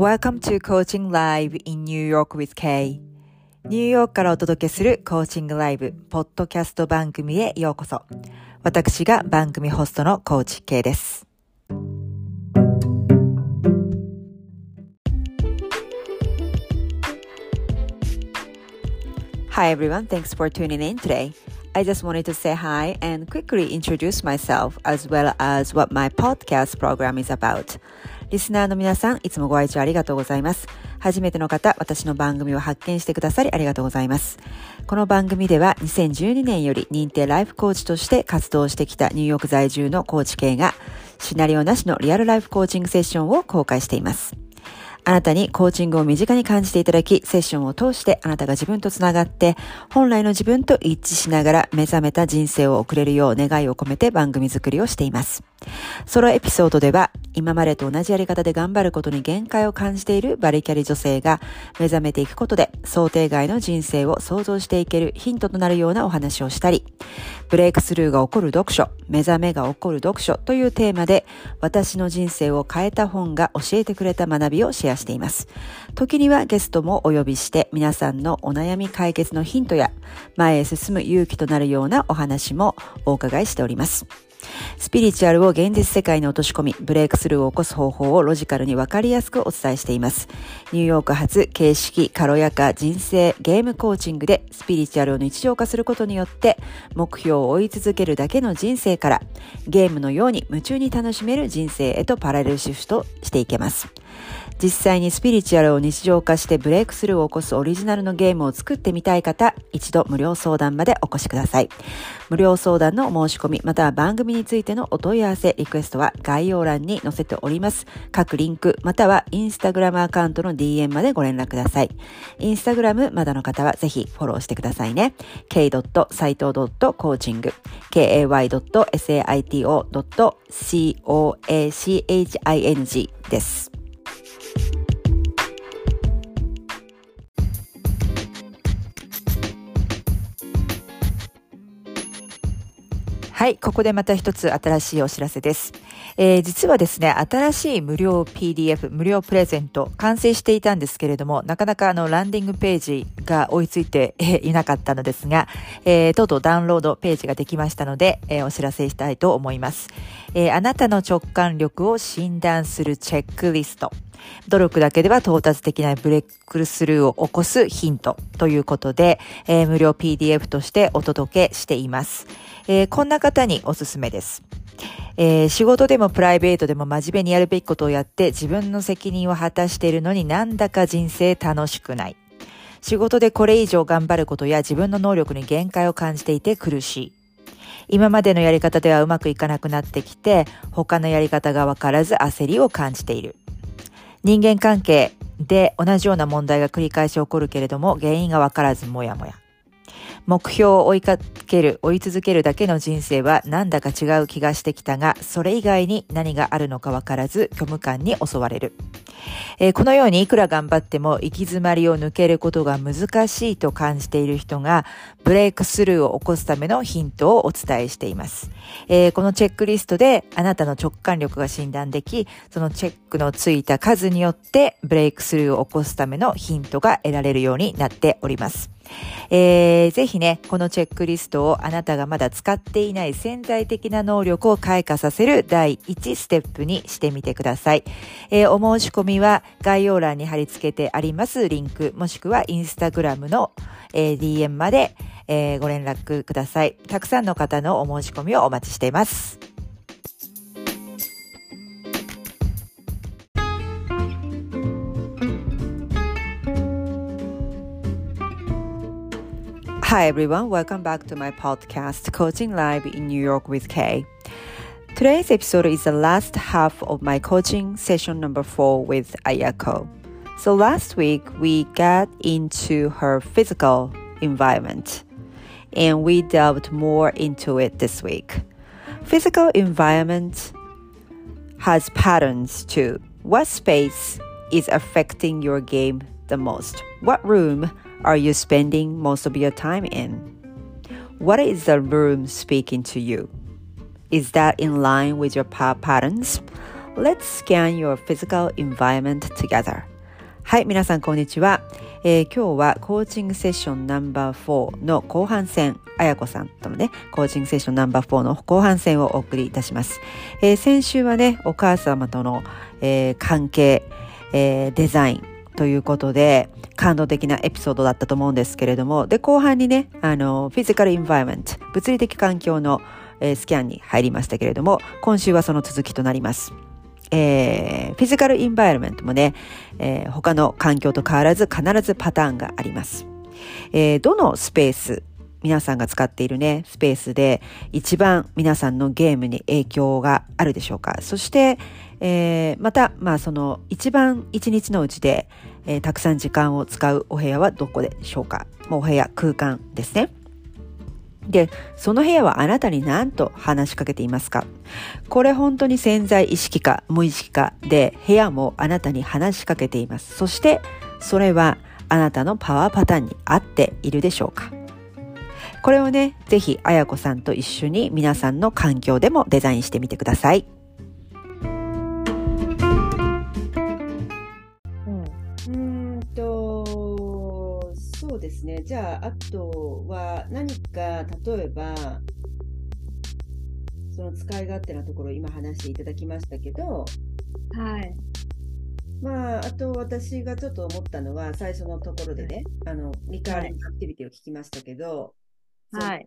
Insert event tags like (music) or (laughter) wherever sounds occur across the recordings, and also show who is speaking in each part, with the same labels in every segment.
Speaker 1: Welcome to Coaching Live in New York with Kay ニューヨークからお届けするコーチングライブポッドキャスト番組へようこそ私が番組ホストのコーチ K です Hi everyone, thanks for tuning in today. I just wanted to say hi and quickly introduce myself as well as what my podcast program is about. リスナーの皆さん、いつもご愛聴ありがとうございます。初めての方、私の番組を発見してくださりありがとうございます。この番組では2012年より認定ライフコーチとして活動してきたニューヨーク在住のコーチ系がシナリオなしのリアルライフコーチングセッションを公開しています。あなたにコーチングを身近に感じていただき、セッションを通してあなたが自分とつながって、本来の自分と一致しながら目覚めた人生を送れるよう願いを込めて番組作りをしています。ソロエピソードでは、今までと同じやり方で頑張ることに限界を感じているバリキャリ女性が目覚めていくことで想定外の人生を想像していけるヒントとなるようなお話をしたり、ブレイクスルーが起こる読書、目覚めが起こる読書というテーマで私の人生を変えた本が教えてくれた学びをシェアしています。時にはゲストもお呼びして皆さんのお悩み解決のヒントや前へ進む勇気となるようなお話もお伺いしております。スピリチュアルを現実世界に落とし込み、ブレイクスルーを起こす方法をロジカルにわかりやすくお伝えしています。ニューヨーク発形式、軽やか、人生、ゲームコーチングでスピリチュアルを日常化することによって、目標を追い続けるだけの人生から、ゲームのように夢中に楽しめる人生へとパラレルシフトしていけます。実際にスピリチュアルを日常化してブレイクスルーを起こすオリジナルのゲームを作ってみたい方、一度無料相談までお越しください。無料相談の申し込み、または番組についてのお問い合わせ、リクエストは概要欄に載せております。各リンク、またはインスタグラムアカウントの DM までご連絡ください。インスタグラムまだの方はぜひフォローしてくださいね。k.saito.coaching kay.saito.coaching です。はい、ここでまた一つ新しいお知らせです。えー、実はですね、新しい無料 PDF、無料プレゼント、完成していたんですけれども、なかなかあの、ランディングページが追いついていなかったのですが、えー、とうとうダウンロードページができましたので、えー、お知らせしたいと思います。えー、あなたの直感力を診断するチェックリスト。努力だけでは到達できないブレイクスルーを起こすヒントということで、えー、無料 PDF としてお届けしています。えー、こんな方におすすめです。えー、仕事でもプライベートでも真面目にやるべきことをやって自分の責任を果たしているのになんだか人生楽しくない。仕事でこれ以上頑張ることや自分の能力に限界を感じていて苦しい。今までのやり方ではうまくいかなくなってきて、他のやり方がわからず焦りを感じている。人間関係で同じような問題が繰り返し起こるけれども、原因がわからずもやもや。目標を追いかける、追い続けるだけの人生はなんだか違う気がしてきたが、それ以外に何があるのかわからず虚無感に襲われる。えー、このようにいくら頑張っても行き詰まりを抜けることが難しいと感じている人がブレイクスルーを起こすためのヒントをお伝えしています。えー、このチェックリストであなたの直感力が診断でき、そのチェックのついた数によってブレイクスルーを起こすためのヒントが得られるようになっております。えー、ぜひね、このチェックリストをあなたがまだ使っていない潜在的な能力を開花させる第1ステップにしてみてください。えー、お申し込みは概要欄に貼り付けてありますリンク、もしくはインスタグラムの、えー、DM まで、えー、ご連絡ください。たくさんの方のお申し込みをお待ちしています。Hi everyone, welcome back to my podcast, Coaching Live in New York with Kay. Today's episode is the last half of my coaching session number four with Ayako. So last week we got into her physical environment and we delved more into it this week. Physical environment has patterns too. What space is affecting your game the most? What room are you spending most of your time in? What is the room speaking to you? Is that in line with your patterns? Let's scan your physical environment together. はい、皆さんこんにちは。えー今日はコーチングセッションナンバー4の後半戦、あやこさんとのね、コーチングセッションナンバー4の後半戦をお送りいたします。えー先週はね、お母様との、えー関係、えーデザインということで、感動的なエピソードだったと思うんですけれども、で、後半にね、あの、フィジカルインバイメント、物理的環境の、えースキャンに入りましたけれども、今週はその続きとなります。えーフィジカルインバイロメントもね、えー他の環境と変わらず必ずパターンがあります。えーどのスペース、皆さんが使っているね、スペースで一番皆さんのゲームに影響があるでしょうかそして、えーまた、まあその一番一日のうちで、えーたくさん時間を使うお部屋はどこでしょうかもうお部屋、空間ですね。で、その部屋はあなたに何と話しかけていますかこれ本当に潜在意識か無意識かで部屋もあなたに話しかけています。そしてそれはあなたのパワーパターンに合っているでしょうかこれをね、ぜひあやこさんと一緒に皆さんの環境でもデザインしてみてください。
Speaker 2: と、そうですね。じゃあ、あとは何か、例えば、その使い勝手なところ、今話していただきましたけど、
Speaker 3: はい。
Speaker 2: まあ、あと私がちょっと思ったのは、最初のところでね、あの、リカーリングアクティビティを聞きましたけど、
Speaker 3: はい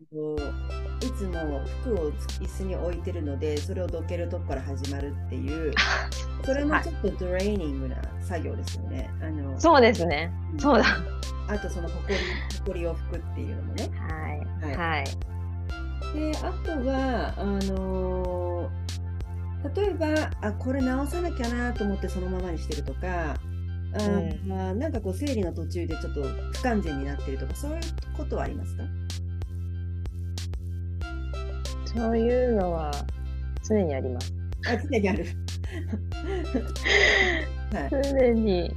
Speaker 2: いつも服を椅子に置いてるので、それをどけるとこから始まるっていう、(laughs) それもちょっとドレーニングな作業ですよね。あの
Speaker 3: そうですね。
Speaker 2: うん
Speaker 3: そうだ。
Speaker 2: あとそのほこり、ほこりを拭くっていうのもね。
Speaker 3: はい。
Speaker 2: はい
Speaker 3: はい。
Speaker 2: で、あとは、あのー例えば、あ、これ直さなきゃなと思ってそのままにしてるとか、あーまあなんかこう整理の途中でちょっと不完全になってるとか、そういうことはありますか？
Speaker 3: そういうのは常にあります。
Speaker 2: あ、常にある。はい。
Speaker 3: 常に。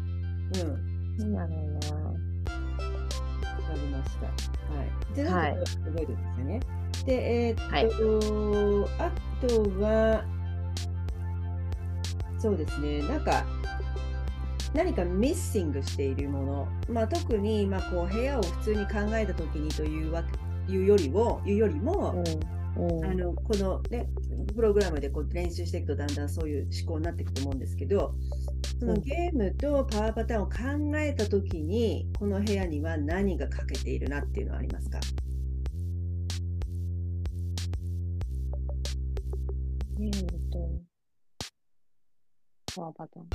Speaker 2: うん。
Speaker 3: なん。だろうな。
Speaker 2: わかりました。はい。じゃあ、
Speaker 3: はい
Speaker 2: 覚えておいてくださいね。で、えーっと、あとは、そうですね、なん。か、何かミッシングしているもの、まあ、特に、まあ、こう部屋を普通に考えたときにというわいうよりも、いうよりも、
Speaker 3: うん。うん。
Speaker 2: あのこの、ね、プログラムでこう練習していくとだんだんそういう思考になっていくと思うんですけどその
Speaker 3: うん
Speaker 2: ゲームとパワーパターンを考えたときにこの部屋には何が欠けているなっていうのはありますか？
Speaker 3: ゲームと、パワーパターン。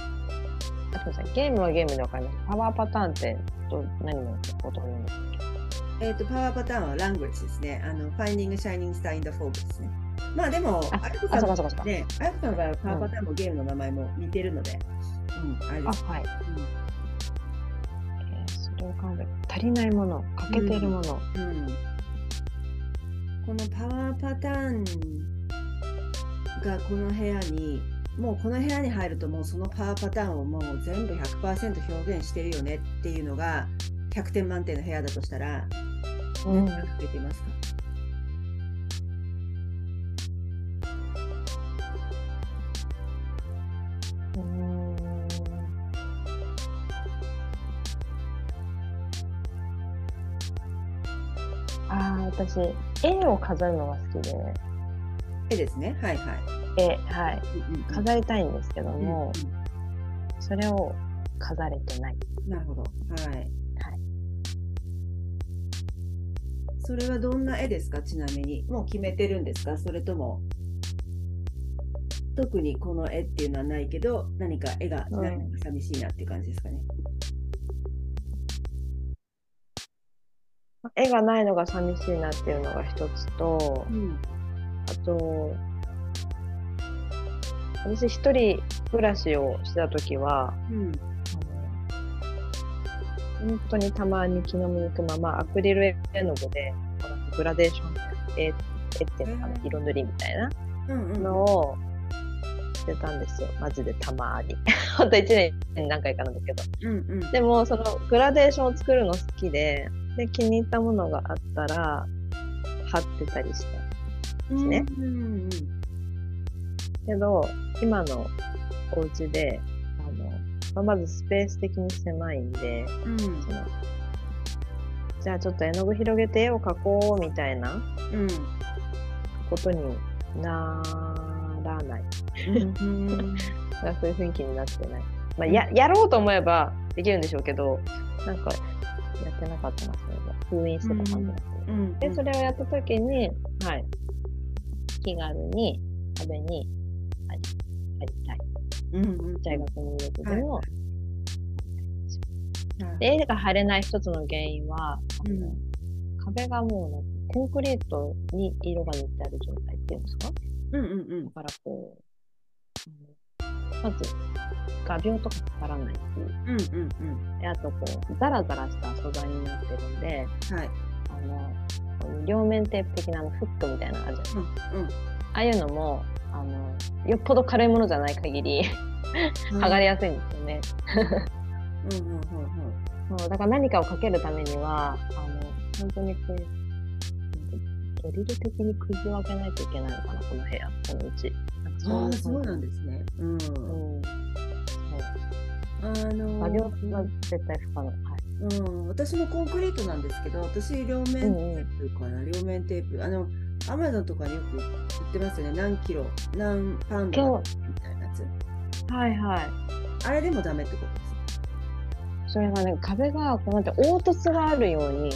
Speaker 3: あ、すみません。ゲームはゲームでわかります。パワーパターンってど何のことを言うんですか
Speaker 2: えー、とパワーパターンは language ですね。あの Finding a Shining Star in the Fog ですね。まあでも、
Speaker 3: あ
Speaker 2: あやこ
Speaker 3: あ、
Speaker 2: さん
Speaker 3: そうかそうかそうか。
Speaker 2: ね、あやこさんはパワーパターンもゲームの名前も似てるので、うん、あれ
Speaker 3: あ、
Speaker 2: です。
Speaker 3: はい。
Speaker 2: うん
Speaker 3: えーそれを考える。足りないもの、欠けているもの。
Speaker 2: うんこのパワーパターンがこの部屋にもうこの部屋に入るともうそのパワーパターンをもう全部100%表現してるよねっていうのが100点満点の部屋だとしたら
Speaker 3: うん
Speaker 2: 何が書けていますか、
Speaker 3: うーんああ、私、絵を飾るのが好きで、
Speaker 2: 絵ですねはいはい。
Speaker 3: 絵、はい。
Speaker 2: うんうん
Speaker 3: 飾りたいんですけども、
Speaker 2: うん
Speaker 3: それを飾れてない。
Speaker 2: うんなるほどはい。それはどんな絵ですか？ちなみに。もう決めてるんですか？それとも。特にこの絵っていうのはないけど何か絵がない。のが寂しいなっていう感じですかね？
Speaker 3: 絵がないのが寂しいなっていうのが一つと、
Speaker 2: うん。
Speaker 3: あと、私一人暮らしをしてた時は、
Speaker 2: うん
Speaker 3: 本当にたまに気の向くままアクリル絵の具でグラデーション絵絵っていうのかな色塗りみたいなのをしてたんですよ。マジでたまに。本当1年に何回かなんですけど。
Speaker 2: うんうん。
Speaker 3: でもそのグラデーションを作るの好きでで気に入ったものがあったら貼ってたりしたですね。
Speaker 2: うんうん。
Speaker 3: けど今のお家でまあ、まずスペース的に狭いんで、
Speaker 2: うん
Speaker 3: そのじゃあちょっと絵の具広げて絵を描こうみたいな
Speaker 2: うん
Speaker 3: ことにならない。
Speaker 2: うん (laughs)
Speaker 3: そういう雰囲気になってない。まあ、ややろうと思えばできるんでしょうけど、なんかやってなかったな、それは。封印してた感じだったね。
Speaker 2: うん
Speaker 3: で、それをやったときに、はい、気軽に壁に貼りたい。
Speaker 2: うんうん。
Speaker 3: 大学入学でも、
Speaker 2: はい
Speaker 3: で絵が貼れない一つの原因は、
Speaker 2: うん。
Speaker 3: 壁がもうコンクリートに色が塗ってある状態っていうんですか？
Speaker 2: うんうんうん。
Speaker 3: だからこう、あのまず画鋲とかかからないっていう。
Speaker 2: うんうんうん。
Speaker 3: であとこう、ザラザラした素材になってるんで、
Speaker 2: はい。
Speaker 3: あの、両面テープ的なあのフックみたいなのあるじゃないですか。
Speaker 2: うん
Speaker 3: ああいうのも、あの、よっぽど軽いものじゃない限り、
Speaker 2: うん
Speaker 3: 剥がれやすいんですよね。
Speaker 2: うんうんうんうん
Speaker 3: そうだから何かをかけるためには、あの、本当にこう、ドリル的にくじを開けないといけないのかな、この部屋、このうち。
Speaker 2: ああ
Speaker 3: い
Speaker 2: そうなんですねうん
Speaker 3: うん。
Speaker 2: あの
Speaker 3: 画鋲は絶対不可能。はい。
Speaker 2: うん、私もコンクリートなんですけど、私両面テープかな、両面テープ。あの、アマゾンとかによく売ってますよね。何キロ、何パウンド
Speaker 3: 今
Speaker 2: みたいなやつ。
Speaker 3: はいはい。
Speaker 2: あれでもダメってことです
Speaker 3: それがね、壁が、こうなんて凹凸があるように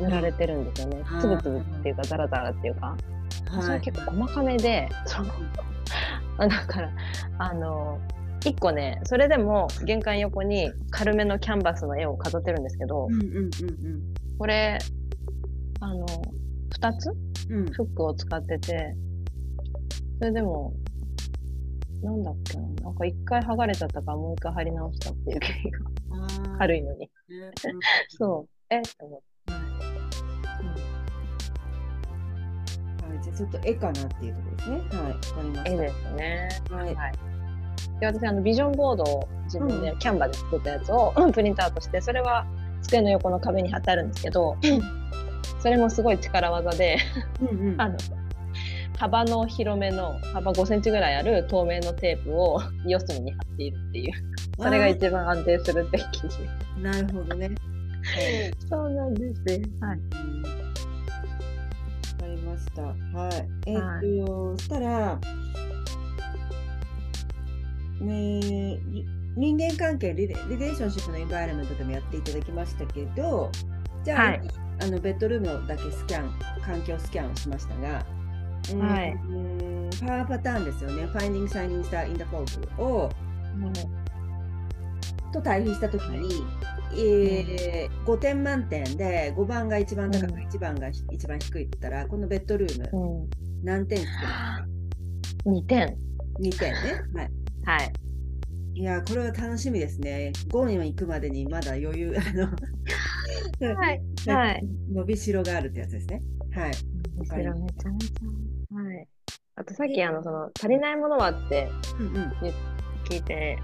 Speaker 3: 塗られてるんですよねつぶつぶっていうか、ザラザラっていうか。
Speaker 2: か
Speaker 3: それ結構細かめで、そ (laughs) だから、あの、一個ね、それでも玄関横に軽めのキャンバスの絵を飾ってるんですけど、
Speaker 2: うんうん
Speaker 3: これ、あの、二つ？フックを使ってて、それでも、なんだっけな、なんか一回剥がれちゃったからもう一回貼り直したっていう経緯が軽いのに。
Speaker 2: ね (laughs)
Speaker 3: そう。え？って思って。
Speaker 2: じゃあちょっと絵かなっていうところですね。はい、わかりました。
Speaker 3: 絵ですね。
Speaker 2: はい。
Speaker 3: はい。で、私、あの、ビジョンボードを自分でキャンバーで作ったやつをプリントアウトして、それは机の横の壁に貼ってあるんですけど、それもすごい力技で、
Speaker 2: うんうん。
Speaker 3: あの、幅の広めの、幅5センチぐらいある透明のテープを四隅に貼っているっていう。それが一番安定するって記事。
Speaker 2: なるほどね。(laughs)
Speaker 3: そうなんです。はい。
Speaker 2: うんわかりました。はい。えっ、
Speaker 3: は
Speaker 2: と、そしたら、ね人間関係リレ、リレーションシップのエンバイラメントでもやっていただきましたけど、じゃあ、
Speaker 3: はい
Speaker 2: あのベッドルームだけスキャン、環境スキャンをしましたが、うん
Speaker 3: はい
Speaker 2: うんパワーパターンですよね、Finding Shining Star in the Fog をと対比したときに、えー5点満点で5番が一番高く、
Speaker 3: うん
Speaker 2: 1番が一番低いって言ったら、このベッドルーム、
Speaker 3: うん。
Speaker 2: 何点つけますか
Speaker 3: ？2点。
Speaker 2: ?2 点ね。はい。
Speaker 3: はい。
Speaker 2: いやー、これは楽しみですね。5に行くまでにまだ余裕、あの、
Speaker 3: はい。はい。
Speaker 2: 伸びしろがあるってやつですね。はい。
Speaker 3: むしろめちゃめちゃ。はい。あとさっきあの、その、足りないものはって
Speaker 2: うんうん。
Speaker 3: 聞いて、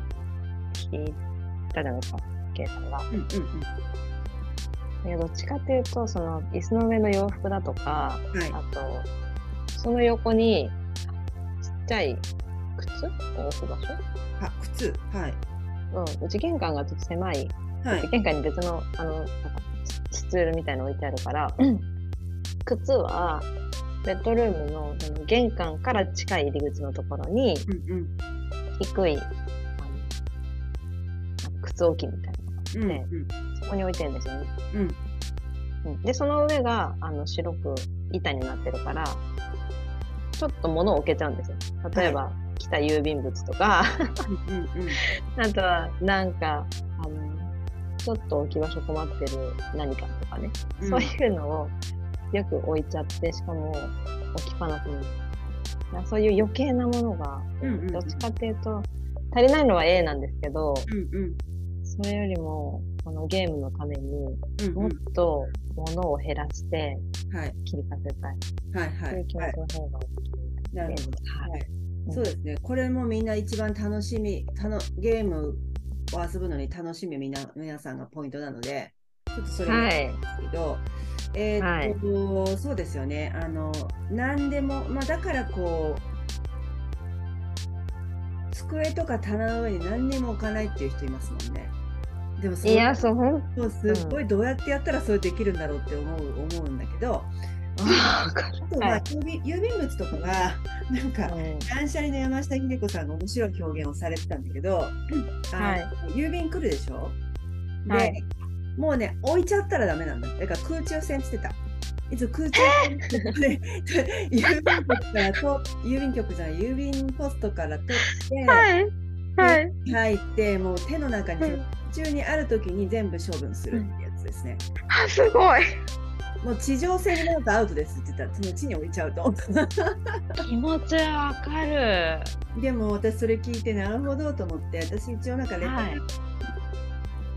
Speaker 3: 聞いたじゃないですか、ケイさんが。
Speaker 2: うんうん
Speaker 3: いやどっちかっていうと、その、椅子の上の洋服だとか、
Speaker 2: うん。はい。
Speaker 3: あと、その横に、ちっちゃい靴を置く場所？
Speaker 2: あ、靴。はい。
Speaker 3: うん。うち玄関がちょっと狭い。
Speaker 2: はい。
Speaker 3: 玄関に別の、あの、なんか、スツールみたいなの置いてあるから、靴は、ベッドルームのその玄関から近い入り口のところに、
Speaker 2: うんうん。
Speaker 3: 低い、靴置きみたいなのがあって、
Speaker 2: うんうん。
Speaker 3: そこに置いてるんですよね。
Speaker 2: うん。
Speaker 3: うんで、その上が、あの、白く板になってるから、ちょっと物を置けちゃうんですよ。例えば、来た郵便物とか、
Speaker 2: うんうんうん。(laughs)
Speaker 3: あとは、なんか、ちょっと置き場所困ってる何かとかね、
Speaker 2: うん
Speaker 3: そういうのをよく置いちゃって、しかも置きっぱなしに。そういう余計なものが、
Speaker 2: うんうんうん
Speaker 3: どっちかっていうと、足りないのは A なんですけど、
Speaker 2: うんうん。
Speaker 3: それよりも、このゲームのために
Speaker 2: うん
Speaker 3: もっと物を減らして
Speaker 2: はい。
Speaker 3: 切り替えたい。ういう
Speaker 2: いはい。
Speaker 3: 気持ちの方が大きい。はい
Speaker 2: そうですね。これもみんな一番楽しみ、たのゲームを遊ぶのに楽しみみな皆さんがポイントなので、ちょっとそれなん
Speaker 3: はい。
Speaker 2: ですけど、えーっと、そうですよね。あの、何でも、まあだからこう、机とか棚の上に何にも置かないっていう人いますもんね。でもそ
Speaker 3: いや、そう
Speaker 2: すっごいどうやってやったらそれできるんだろうって思う思うんだけど、
Speaker 3: あ
Speaker 2: あとは
Speaker 3: はい。
Speaker 2: 郵便郵便物とかがなんか
Speaker 3: うん。
Speaker 2: 断捨離の山下秀子さんが面白い表現をされてたんだけど、
Speaker 3: はい。
Speaker 2: 郵便来るでしょ？で、
Speaker 3: はい。
Speaker 2: もうね置いちゃったらダメなんだ。だから空中戦してた。いつも空中戦？(laughs) で郵便局からと郵便局じゃない郵便ポストから取って、
Speaker 3: はい。はい。
Speaker 2: 入ってもう手の中に中にある時に全部処分するってやつですね、
Speaker 3: あ、すごい。
Speaker 2: もう地上戦になるとアウトですって言ったらその地に置いちゃうと
Speaker 3: 気持ちわかる。
Speaker 2: でも私それ聞いてなるほどと思って私一応なんかレター、
Speaker 3: はい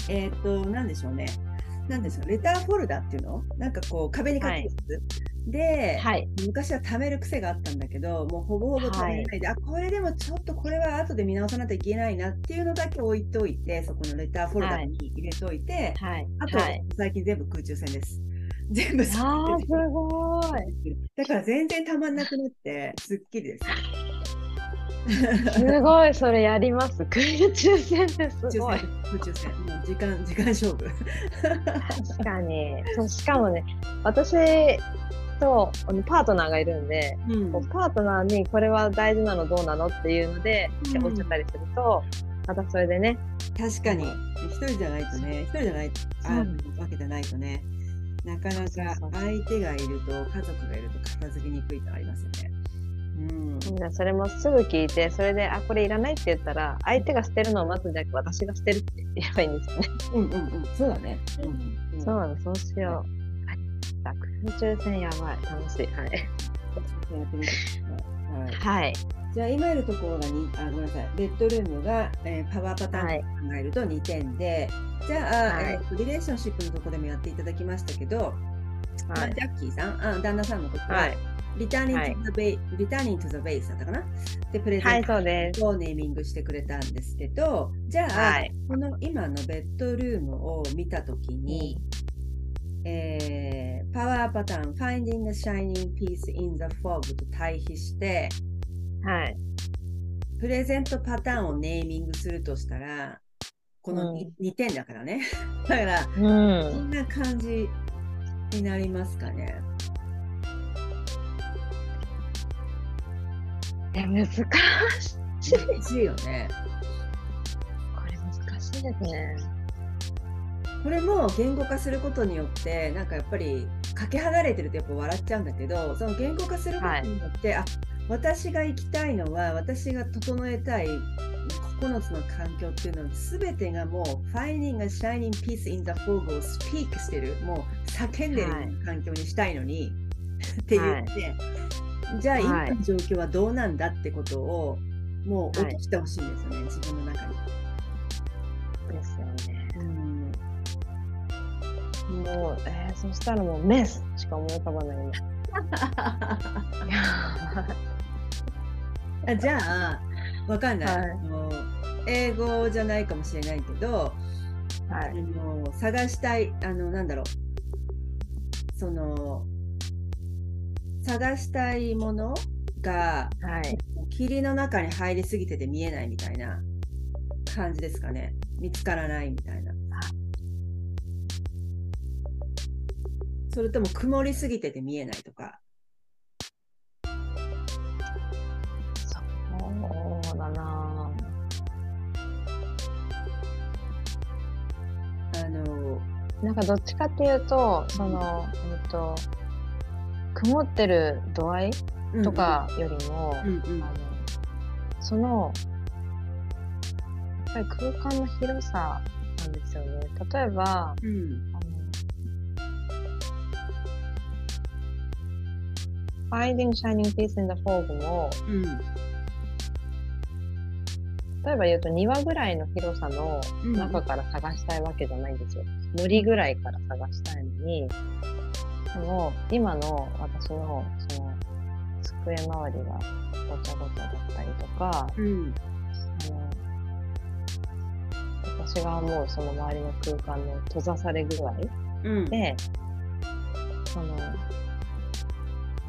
Speaker 2: えっ、となんでしょうねなんでしょうレターフォルダっていうの？なんかこう壁に書くやつ、で、
Speaker 3: はい。
Speaker 2: 昔は貯める癖があったんだけどもうほぼほぼ貯めないで、あこれでもちょっとこれは後で見直さないといけないなっていうのだけ置いといてそこのレターフォルダに入れといて、
Speaker 3: はい。
Speaker 2: あと、
Speaker 3: はい。
Speaker 2: 最近全部空中戦です。全部
Speaker 3: すごい。
Speaker 2: だから全然たまんなくなってすっきりです。
Speaker 3: すごい、それやります。空中戦ってす
Speaker 2: 空中
Speaker 3: ごい。
Speaker 2: 戦、空中戦、もう時間時間勝負。
Speaker 3: 確かに。そう、しかもね、私とパートナーがいるんで、
Speaker 2: うん
Speaker 3: パートナーにこれは大事なのどうなのっていうので、
Speaker 2: うん
Speaker 3: おっしゃったりすると、またそれでね、
Speaker 2: 確かに一人じゃないとね、一人じゃないあわけじゃないとね、なかなか相手がいると家族がいると片付けにくいとありますよね。うん。
Speaker 3: じゃあそれもすぐ聞いて、それで、あ、これいらないって言ったら、相手が捨てるのを待つんじゃなくて、私が捨てるって言えばいいんですよね。
Speaker 2: うんうんうん、そうだね。うんうん、
Speaker 3: そうなの、そうしよう。はい。あ空中戦やばい。楽しい。はい。
Speaker 2: やってみてください。はい。
Speaker 3: はい。
Speaker 2: じゃあ今いるところがにあごめんなさい。ベッドルームが、えーパワーパタ
Speaker 3: はい
Speaker 2: ーンで考えると2点で、じゃあ、
Speaker 3: はい。
Speaker 2: えーとリレーションシップのところでもやっていただきましたけど、まあ
Speaker 3: はい。
Speaker 2: ジャッキーさん？あ旦那さんのこと？は、
Speaker 3: はい。
Speaker 2: リターニン
Speaker 3: はい。
Speaker 2: グ・トゥ・ベイリターニング・ザ・ベースだったかな？でプレゼ
Speaker 3: はい、
Speaker 2: ン。トをネーミングしてくれたんですけど。じゃあ、
Speaker 3: はい。
Speaker 2: この今のベッドルームを見たときに、えーパワーパターン Finding a Shining Piece in the Fog と対比して
Speaker 3: はい。
Speaker 2: プレゼントパターンをネーミングするとしたら、この 2,、
Speaker 3: う
Speaker 2: 二点だからね。(laughs) だから、
Speaker 3: う
Speaker 2: こ
Speaker 3: ん。
Speaker 2: んな感じになりますかね。
Speaker 3: いや、難しい。こ
Speaker 2: 難しいよね。
Speaker 3: れ難しいですね。
Speaker 2: これも言語化することによって、なんかやっぱり、かけ離れてるとやっぱ笑っちゃうんだけど、その言語化することによって、あ私が行きたいのは、私が整えたい9つの環境っていうのは、すべてがもう、Finding a Shining Piece in the Fog をスピークしてる、もう叫んでる
Speaker 3: はい
Speaker 2: 環境にしたいのに、って言って、じゃあ
Speaker 3: はい。
Speaker 2: 今の状況はどうなんだってことを、もう
Speaker 3: はい
Speaker 2: 落としてほしいんですよね、自分の中に。
Speaker 3: ですよね。
Speaker 2: うん。
Speaker 3: もう、えー、そしたらもうメスしか思い浮かばない (laughs) (laughs) (laughs)
Speaker 2: あじゃあ、わかんない、
Speaker 3: はい
Speaker 2: あの。英語じゃないかもしれないけど、あ
Speaker 3: はい。
Speaker 2: の探したい、あの、なんだろう、その、探したいものが
Speaker 3: はい。
Speaker 2: 霧の中に入りすぎてて見えないみたいな感じですかね。見つからないみたいな。それとも曇りすぎてて見えないとか。
Speaker 3: なんかどっちかっていうと、その、えっと、曇ってる度合いとかよりも、
Speaker 2: うんうん、
Speaker 3: あのそのやっぱり空間の広さなんですよね。例えば、
Speaker 2: うん。うん
Speaker 3: あの Finding Shining Piece in the Fog も、
Speaker 2: うん
Speaker 3: 例えば言うと2話ぐらいの広さの
Speaker 2: うん
Speaker 3: 中から探したいわけじゃないんですよ。森ぐらいから探したいのに、でも今の私のその机周りがごちゃごちゃだったりとか、
Speaker 2: うん
Speaker 3: あの私が思うその周りの空間の閉ざされ具合
Speaker 2: うん
Speaker 3: で、その、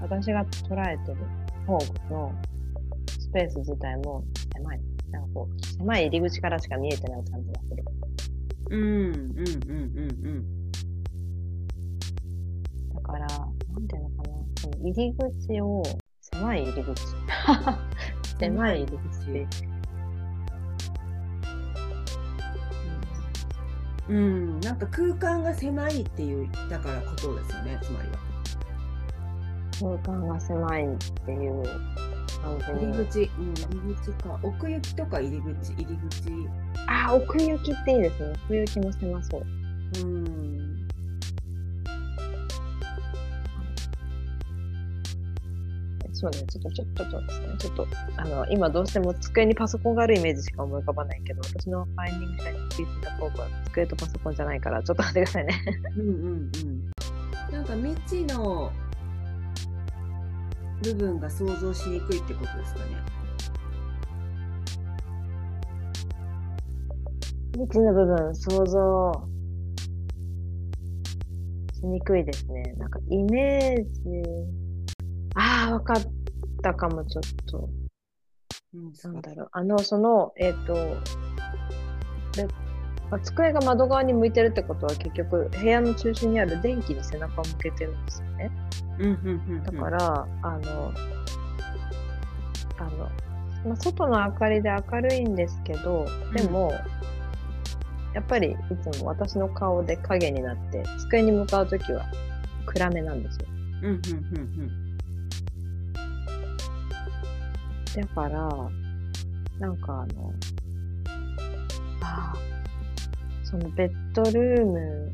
Speaker 3: 私が捉えてるフォークのスペース自体も狭い。なんかこう、狭い入り口からしか見えてない感じがする。
Speaker 2: うんうんうんうん
Speaker 3: だから、なんていうのかな、その入り口を、狭い入り口。(laughs) 狭い入り口。
Speaker 2: うん。うん、なんか空間が狭いっていうだからことですよね、つまりは。
Speaker 3: 空間が狭いっていう。
Speaker 2: 入り口、うん、入り口か。奥行きとか入り口、入り口。
Speaker 3: あ、奥行きっていいですね。奥行きも狭そう。
Speaker 2: うん。
Speaker 3: そうね、ちょっと、ちょっと、ちょっとですね。ちょっと、あの、今どうしても机にパソコンがあるイメージしか思い浮かばないけど、私のファインディング社にピースたフォークは机とパソコンじゃないから、ちょっと待ってくださいね。
Speaker 2: うんうんうん。なんか未知の部分が想像しにくいってことですかね。
Speaker 3: 未知の部分、想像しにくいですね。なんか、イメージ、ああ、わかったかも、ちょっと。
Speaker 2: うん、
Speaker 3: なんだろう。あの、その、えっ、と、でまあ、机が窓側に向いてるってことは結局部屋の中心にある電気に背中を向けてるんですよね。
Speaker 2: うんうんうん。
Speaker 3: だから、あの、あの、まあ、外の明かりで明るいんですけど、でも、やっぱりいつも私の顔で影になって、机に向かうときは暗めなんですよ。
Speaker 2: うんうんうん
Speaker 3: だから、なんかあの、ああ、そのベッドルーム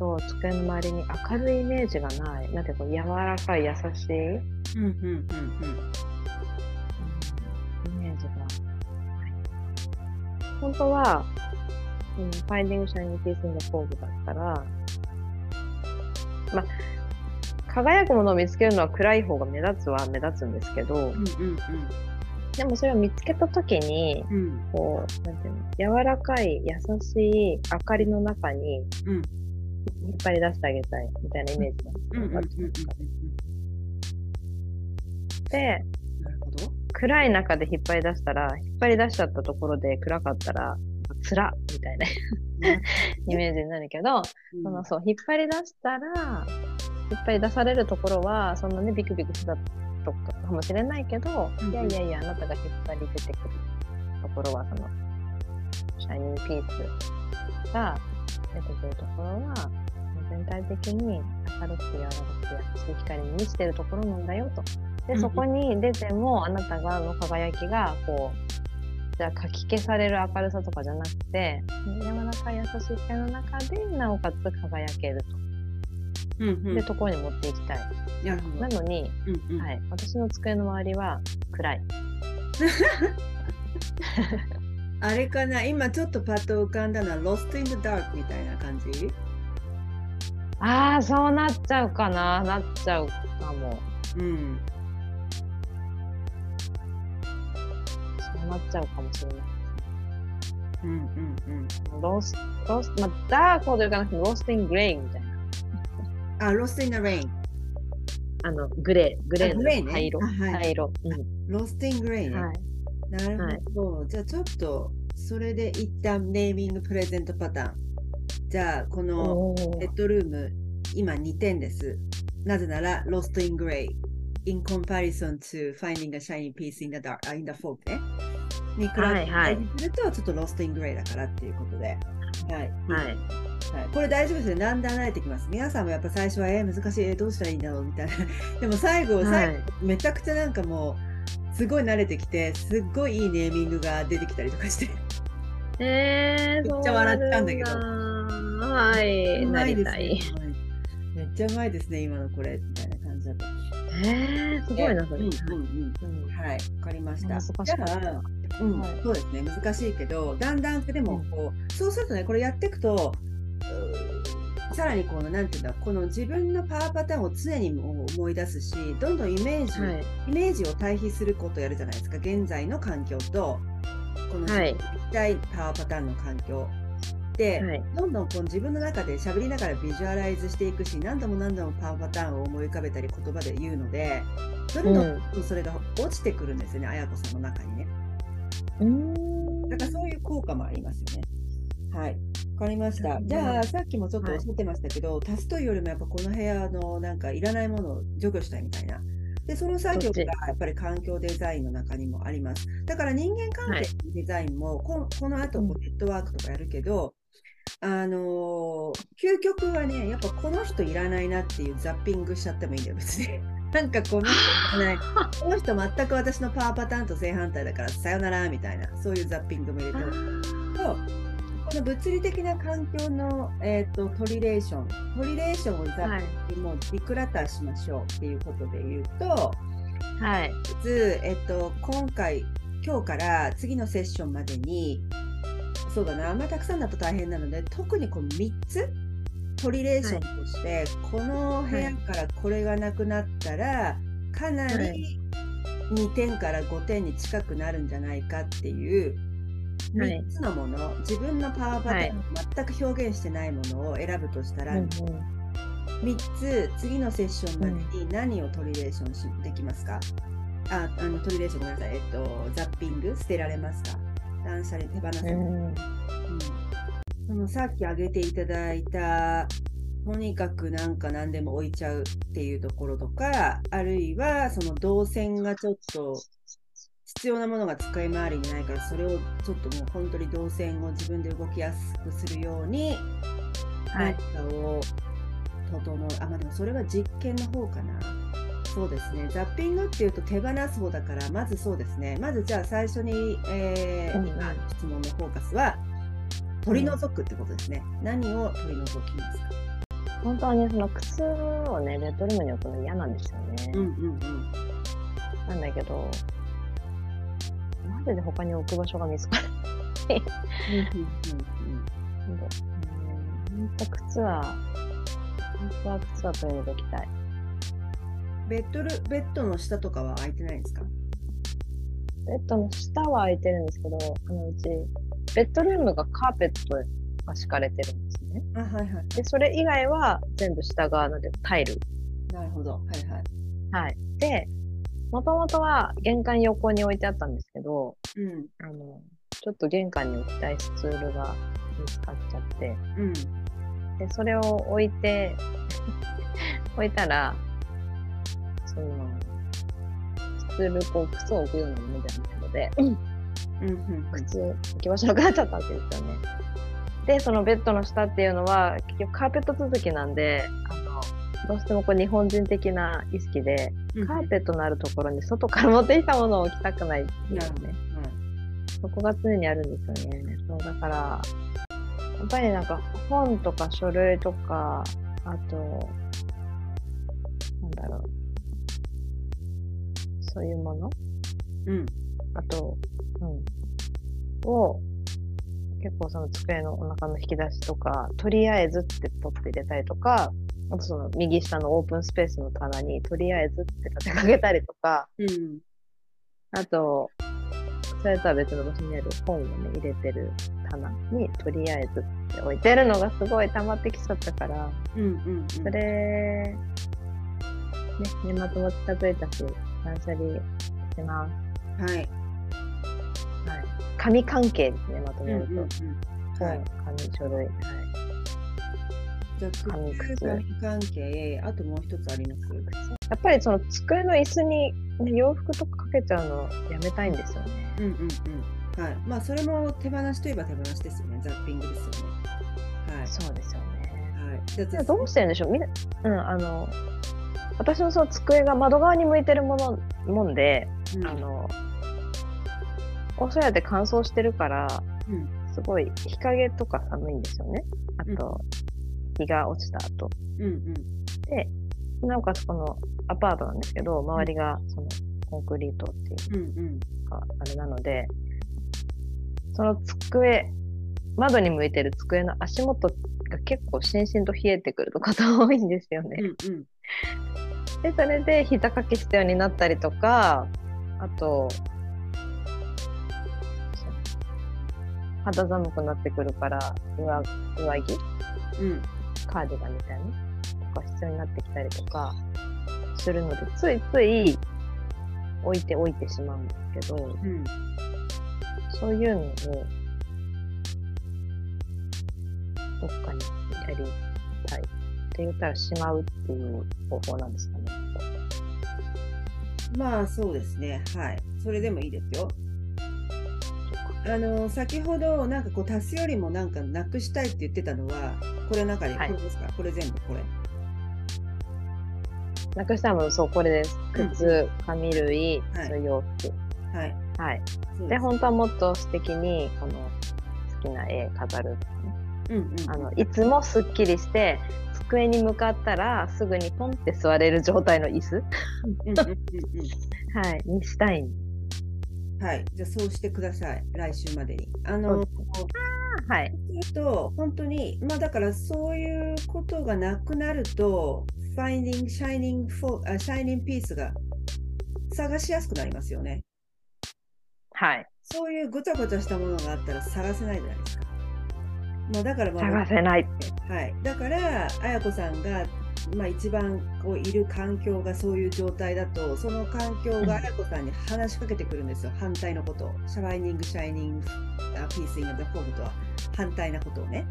Speaker 3: と机の周りに明るいイメージがない。なんていうか柔らかい優しい、うん、
Speaker 2: うん。うんうんうん
Speaker 3: イメージがない。本当は、うん、Finding in the Fog だったら、まあ、輝くものを見つけるのは暗い方が目立つは目立つんですけど、
Speaker 2: うん。うんうん
Speaker 3: でもそれを見つけたときに、
Speaker 2: うん。うん
Speaker 3: こう、なんていうの、柔らかい、優しい明かりの中に
Speaker 2: うん
Speaker 3: 引っ張り出してあげたいみたいなイメージなんで。暗い中で引っ張り出したら、引っ張り出しちゃったところで暗かったら、つらみたいなイメージになるけど、そのそう、引っ張り出したら、引っ張り出されるところは、そんなね、ビクビクしてたとこかもしれないけど、
Speaker 2: うんうん。
Speaker 3: いやいやいや、あなたが引っ張り出てくるところは、その、シャイニングピースが出てくるところは、全体的に明るくて柔らかくて優しい光に満ちてるところなんだよと。で、そこに出ても、あなたがの輝きが、こう、じゃあ、かき消される明るさとかじゃなくて、柔らかい優しい光の中で、なおかつ輝けると。
Speaker 2: うんうん。
Speaker 3: で、ところに持っていきたい。
Speaker 2: な。
Speaker 3: のに、
Speaker 2: うんうん。
Speaker 3: はい、私の机の周りは暗い。(laughs)
Speaker 2: あれかな？今ちょっとパッと浮かんだのは Lost in the Dark みたいな感じ？
Speaker 3: ああ、そうなっちゃうかな。なっちゃうかも。
Speaker 2: うん。
Speaker 3: そうなっちゃうかもしれない。
Speaker 2: うんうんうん。
Speaker 3: ロース、ロース、まあ、ダークほどいかなくて、ロースティングレイみたいな。
Speaker 2: あ、Lost in the Rain。
Speaker 3: あの、グレー、グレーの
Speaker 2: あグレーね
Speaker 3: 灰色。
Speaker 2: あはい
Speaker 3: 灰色。
Speaker 2: Lost in Grey ね。
Speaker 3: うん。はい。
Speaker 2: なるほど。じゃあちょっと、それで一旦ネーミングプレゼントパターン。じゃあ、このベッドルーム、今2点です。なぜなら、Lost in Grey。in comparison to finding a shiny piece in the dark, あ in the fog ね。に比べて、
Speaker 3: はいはい
Speaker 2: すると、ちょっと Lost in Grey だからっていうことで。はい。
Speaker 3: はい。
Speaker 2: はい、これ大丈夫ですよ。だんだん慣れてきます。皆さんもやっぱ最初は、えー、難しい、えーどうしたらいいんだろうみたいな。(laughs) でも最後、最後
Speaker 3: はい。
Speaker 2: めちゃくちゃなんかもう、すごい慣れてきて、すっごいいいネーミングが出てきたりとかして。
Speaker 3: えー、
Speaker 2: めっちゃ笑っちゃうんだけど
Speaker 3: はい。なりたい。
Speaker 2: ですね。めっちゃうまいですね、今のこれ、みたいな感じだと。
Speaker 3: えー、すごいな、それ。
Speaker 2: うんうんうん。
Speaker 3: うん
Speaker 2: はい、わかりました。
Speaker 3: 難しかっ
Speaker 2: じゃうん
Speaker 3: はい
Speaker 2: そうですね、難しいけど、だんだんでもこう、そうするとね、これやっていくと、さらにこの、なんていうんだ、この自分のパワーパターンを常に思い出すし、どんどんイメージを、
Speaker 3: はい。
Speaker 2: イメージを対比することをやるじゃないですか、現在の環境と、この
Speaker 3: はい
Speaker 2: 行きたいパワーパターンの環境。で、
Speaker 3: はい。
Speaker 2: どんどんこう自分の中で喋りながらビジュアライズしていくし、何度も何度もパワーパターンを思い浮かべたり言葉で言うので、どんどんそれが落ちてくるんですよね、あやこさんの中にね。
Speaker 3: うん。
Speaker 2: だからそういう効果もありますよね。はい。わかりました。じゃあ、さっきもちょっとおっしゃってましたけど、足すというよりもやっぱこの部屋のなんかいらないものを除去したいみたいな。で、その作業がやっぱり環境デザインの中にもあります。だから人間関係のデザインも、ここの後こうネットワークとかやるけど、あのー究極はね、やっぱこの人いらないなっていうザッピングしちゃってもいいんだよ、別に。(laughs) なんかこの人いらない。(laughs) この人全く私のパワーパターンと正反対だからさよならみたいな、そういうザッピングも入れておくと、この物理的な環境の、えー、とトリレーション、トリレーションをザ
Speaker 3: はい。
Speaker 2: ッピングもディクラターしましょうっていうことで言うと、
Speaker 3: はい。
Speaker 2: まず、えっと、今回、今日から次のセッションまでに、そうだな、あんまりたくさんだと大変なので、特にこの3つ、トリレーションとして、この部屋からこれがなくなったら、かな
Speaker 3: は
Speaker 2: り2点から5点に近くなるんじゃないかっていう、
Speaker 3: はい
Speaker 2: 3つのもの、自分のパワーパターンを全く表現してないものを選ぶとしたら、
Speaker 3: うん
Speaker 2: 3つ次のセッションまでに何をトリレーションしできますか？ああのトリレーションごめんなさい、えっと、ザッピング捨てられますか？断捨離手放せます、
Speaker 3: うん。
Speaker 2: うん。そのさっき挙げていただいたとにかくなんか何でも置いちゃうっていうところとかあるいはその動線がちょっと必要なものが使い回りにないからそれをちょっともう本当に動線を自分で動きやすくするように
Speaker 3: はい。
Speaker 2: 何かを整うあまあでもそれは実験の方かな。そうですね。ザッピングっていうと手放す方だからまずそうですね。まずじゃあ最初に、えー
Speaker 3: うん
Speaker 2: 今の質問のフォーカスは取り除くってことですね、何を取り除きますか？
Speaker 3: 本当はね、その靴をね、ベッドルームに置くの嫌なんですよね。
Speaker 2: うんうんうん。
Speaker 3: なんだけど、マジで他に置く場所が見つからない？
Speaker 2: うん
Speaker 3: んで、うん、本当靴は、本当は靴は取り除きたい。
Speaker 2: ベッドルベッドの下とかは空いてないんですか？
Speaker 3: ベッドの下は空いてるんですけど、あのうち、ベッドルームがカーペットが敷かれてるんですね。
Speaker 2: あはいはい
Speaker 3: で、それ以外は全部下側のでタイル。
Speaker 2: なるほどはいはい
Speaker 3: はい。で、もともとは玄関横に置いてあったんですけど、
Speaker 2: うん。
Speaker 3: あの、ちょっと玄関に置きたいスツールが見つかっちゃって、
Speaker 2: うん。
Speaker 3: で、それを置いて、(laughs) 置いたら、その、スツール、こう、靴を置くようなものじゃないので、
Speaker 2: うんうん
Speaker 3: 靴置き場所なくなっちゃったわけですよね。で、そのベッドの下っていうのは、結局カーペット続きなんで、あの、どうしてもこう日本人的な意識で、
Speaker 2: うん
Speaker 3: カーペットのあるところに外から持ってきたものを置きたくないっていう
Speaker 2: なるほど
Speaker 3: ね。そこが常にあるんですよね。そうだから、やっぱりなんか本とか書類とか、あと、なんだろう。そういうもの？
Speaker 2: うん
Speaker 3: あと、うん。を、結構その机のお腹の引き出しとか、とりあえずって取って入れたりとか、あとその右下のオープンスペースの棚にとりあえずって立てかけたりとか、
Speaker 2: うん
Speaker 3: あと、それとは別の場所にある本をね、入れてる棚にとりあえずって置いてるのがすごい溜まってきちゃったから、
Speaker 2: うんうんうん
Speaker 3: それ、ね、年末も近づいたし、断捨離してます。
Speaker 2: はい
Speaker 3: はい。紙関係ですね、まと
Speaker 2: うんうんうん
Speaker 3: めると。
Speaker 2: はい
Speaker 3: 本、紙、書類。はい。
Speaker 2: じゃあ
Speaker 3: 紙
Speaker 2: 靴関係あともう一つあります？
Speaker 3: やっぱりその机の椅子に、ね、洋服とかかけちゃうのやめたいんですよね。
Speaker 2: うんうんうん。はい。まあ、それも手放しといえば手放しですよね。ザッピングですよね。はい。
Speaker 3: そうですよね。
Speaker 2: はい。じゃ
Speaker 3: どうしてるんでしょう？みんな、うん、あの、私のその机が窓側に向いてるもの、もんで、
Speaker 2: うん
Speaker 3: あの、おそらく乾燥してるから、
Speaker 2: うん
Speaker 3: すごい日陰とか寒いんですよね。あと、日が落ちた後。
Speaker 2: うんうん。
Speaker 3: で、なおかつこのアパートなんですけど、周りがそのコンクリートっていう
Speaker 2: うんうん。
Speaker 3: か、あれなので、その机、窓に向いてる机の足元が結構しんしんと冷えてくることが多いんですよね。
Speaker 2: うんうん。
Speaker 3: で、それで膝掛け必要になったりとか、あと、肌寒くなってくるから、上上着
Speaker 2: うん。
Speaker 3: カーディガンみたいなのとか必要になってきたりとかするので、ついつい置いておいてしまうんですけど、
Speaker 2: うん。
Speaker 3: そういうのを、どっかにやりたいって言ったらしまうっていう方法なんですかね。
Speaker 2: まあそうですね。はい。それでもいいですよ。あの先ほどなんかこう足すよりもなんかなくしたいって言ってたのはこれの中で
Speaker 3: はい
Speaker 2: これですか、これ全部これ。
Speaker 3: なくしたもの、そう、これです。靴、紙類、
Speaker 2: はい
Speaker 3: 洋服。
Speaker 2: はい。
Speaker 3: はい。で、本当はもっと素敵に、この好きな絵飾る。
Speaker 2: うんうん、
Speaker 3: あの、いつもすっきりして、机に向かったらすぐにポンって座れる状態の椅子、はい、にしたい。
Speaker 2: はい。じゃあそうしてください。来週までに。あの、
Speaker 3: はい。
Speaker 2: すると本当にまあだからそういうことがなくなると finding shining for あ shining piece が探しやすくなりますよね。
Speaker 3: はい。
Speaker 2: そういうごちゃごちゃしたものがあったら探せないじゃないですか。まあ、だからまあ
Speaker 3: 探せない。
Speaker 2: はい、だから綾子さんが、まあ、一番こういる環境がそういう状態だとその環境
Speaker 3: うん
Speaker 2: が綾子さんに話しかけてくるんですよ、反対のことを。シャワイニングシャイニングピースイングザフォームとは。反対なことをね。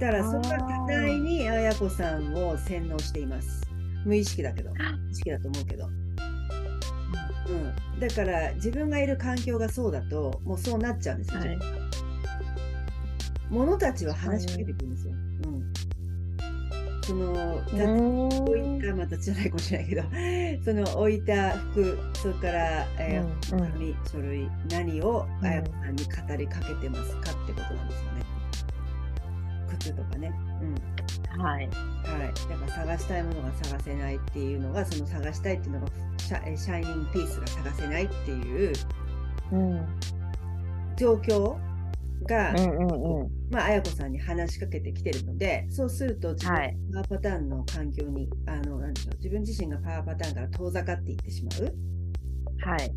Speaker 2: だからそれは多大に綾子さんを洗脳しています。無意識だけど。無意識だと思うけど、うん、だから自分がいる環境がそうだともうそうなっちゃうんですよ、
Speaker 3: はい。
Speaker 2: 物たちは話しかけてくるんですよ。うん。その、置いた、またじゃないかもしれないけど、その置いた服、それから、えー
Speaker 3: うんうん
Speaker 2: 紙、書類、何を
Speaker 3: うん
Speaker 2: あやこさんに語りかけてますかってことなんですよね。靴とかね。うん。
Speaker 3: はい。
Speaker 2: はい。だから探したいものが探せないっていうのが、その探したいっていうのが、シャえシャイニングピースが探せないっていう
Speaker 3: うん。
Speaker 2: 状況が、
Speaker 3: うんうんうん。
Speaker 2: まあ、綾子さんに話しかけてきてるので、そうすると自分パワーパターンの環境に、あの、なんでしょう、自分自身がパワーパターンから遠ざかっていってしまう。
Speaker 3: はい。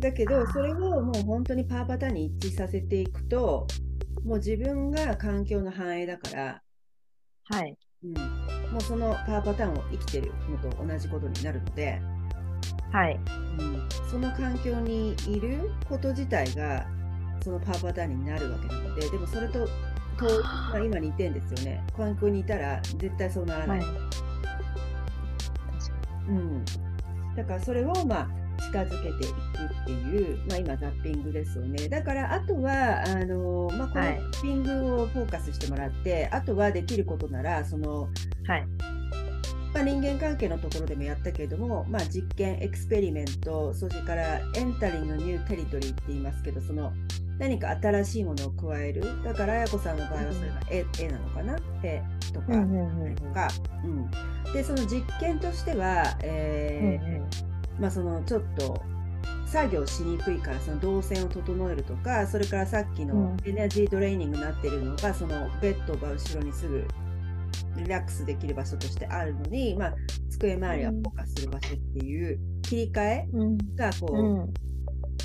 Speaker 2: だけど、それをもう本当にパワーパターンに一致させていくと、もう自分が環境の反映だから、
Speaker 3: はい。
Speaker 2: うん、もうそのパワーパターンを生きてるのと同じことになるので、
Speaker 3: はい。
Speaker 2: うん、その環境にいること自体がそのパワーパターンになるわけなのででもそれとと、まあ、今似てんですよね。環境にいたら絶対そうならな、
Speaker 3: はいい。
Speaker 2: うん、だからそれをまあ近づけていくっていう、まあ、今ザッピングですよね。だからあとはあの、まあ、このザ
Speaker 3: はい。
Speaker 2: ッピングをフォーカスしてもらって、あとはできることならその
Speaker 3: はい。
Speaker 2: まあ、人間関係のところでもやったけれども、まあ、実験、エクスペリメント、それからエンタリング・ニュー・テリトリーって言いますけど、その何か新しいものを加える。だから、綾子さんの場合はそれが絵,、絵なのかな？絵とか、
Speaker 3: うんうんうん
Speaker 2: とか、うん。で、その実験としては、えーまあ、そのちょっと作業しにくいからその動線を整えるとかそれからさっきの
Speaker 3: うん。
Speaker 2: エネルギートレーニングになってるのが、そのベッドが後ろにすぐリラックスできる場所としてあるのに、まあ、机周りはフォーカスする場所っていう切り替え
Speaker 3: うん
Speaker 2: がこう、
Speaker 3: うん。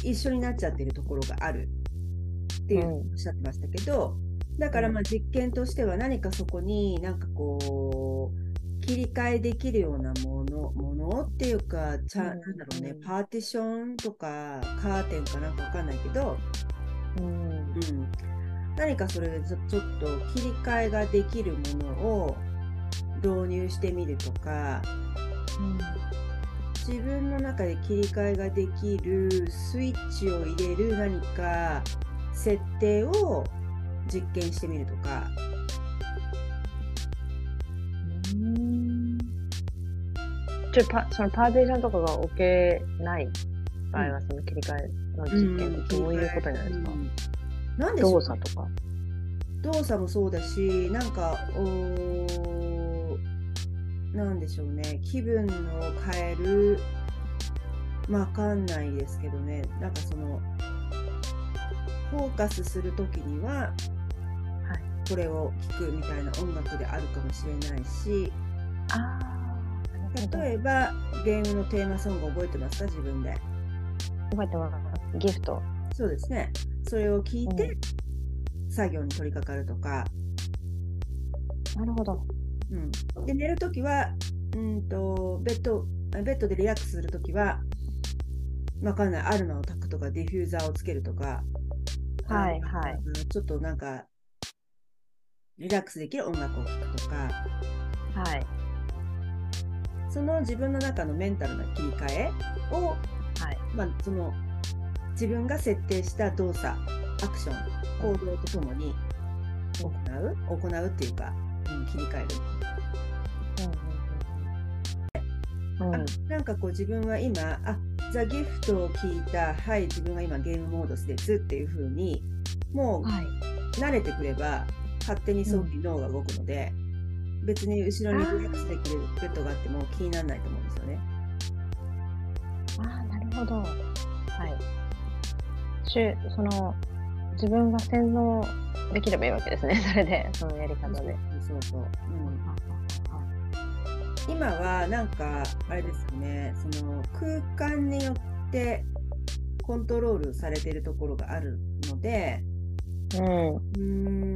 Speaker 2: 一緒になっちゃってるところがあるっていうおっしゃってましたけど、だからまあ実験としては何かそこになんかこう切り替えできるようなものものっていうかちゃ、
Speaker 3: うん。
Speaker 2: なんだろうね
Speaker 3: うん
Speaker 2: パーティションとかカーテンかなんかわかんないけど、
Speaker 3: うん。
Speaker 2: うん、何かそれでちょっと切り替えができるものを導入してみるとか自分の中で切り替えができるスイッチを入れる何か設定を実験してみるとか、
Speaker 3: うん。じゃあパそのパーテーションとかが置けない場合は、その切り替えの実験ってどういうことになるんですか、
Speaker 2: うんなんでしょう
Speaker 3: 動作とか。
Speaker 2: 動作もそうだし、なんか、おーなんでしょうね、気分を変える、まあわかんないですけどね、なんかその、フォーカスするときには、これを聴くみたいな音楽であるかもしれないし、
Speaker 3: ああ。
Speaker 2: 例えば、ゲームのテーマソング覚えてますか、自分で。
Speaker 3: 覚えてます。ギフト。
Speaker 2: そうですね。それを聞いて、作業に取り掛かるとか、
Speaker 3: なるほど。
Speaker 2: うん、で寝るときは、うんとベッド、あベッドでリラックスするときは、わかんない、アロマを焚くとか、ディフューザーをつけるとか、
Speaker 3: はいはい
Speaker 2: ちょっとなんか、リラックスできる音楽を聴くとか、
Speaker 3: はい。
Speaker 2: その自分の中のメンタルな切り替えを、
Speaker 3: はい。
Speaker 2: まあ、その自分が設定した動作、アクション、行動とともに行う、行うっていうか、うん、切り替える。
Speaker 3: うんうんうん。
Speaker 2: あなんかこう自分は今、あザ・ギフトを聞いた、はい、自分は今ゲームモードですっていう風に、もう
Speaker 3: はい。
Speaker 2: 慣れてくれば、勝手にそういうふうに脳が動くので、別に後ろにリラックスできるベッドがあっても気にならないと思うんですよね。
Speaker 3: ああ、なるほど。はい。しゅその、自分が洗脳できればいいわけですね。(laughs) それで、そのやり方で。
Speaker 2: そうそう。うん今はなんかあれですよねその空間によってコントロールされているところがあるので
Speaker 3: うん。
Speaker 2: うーん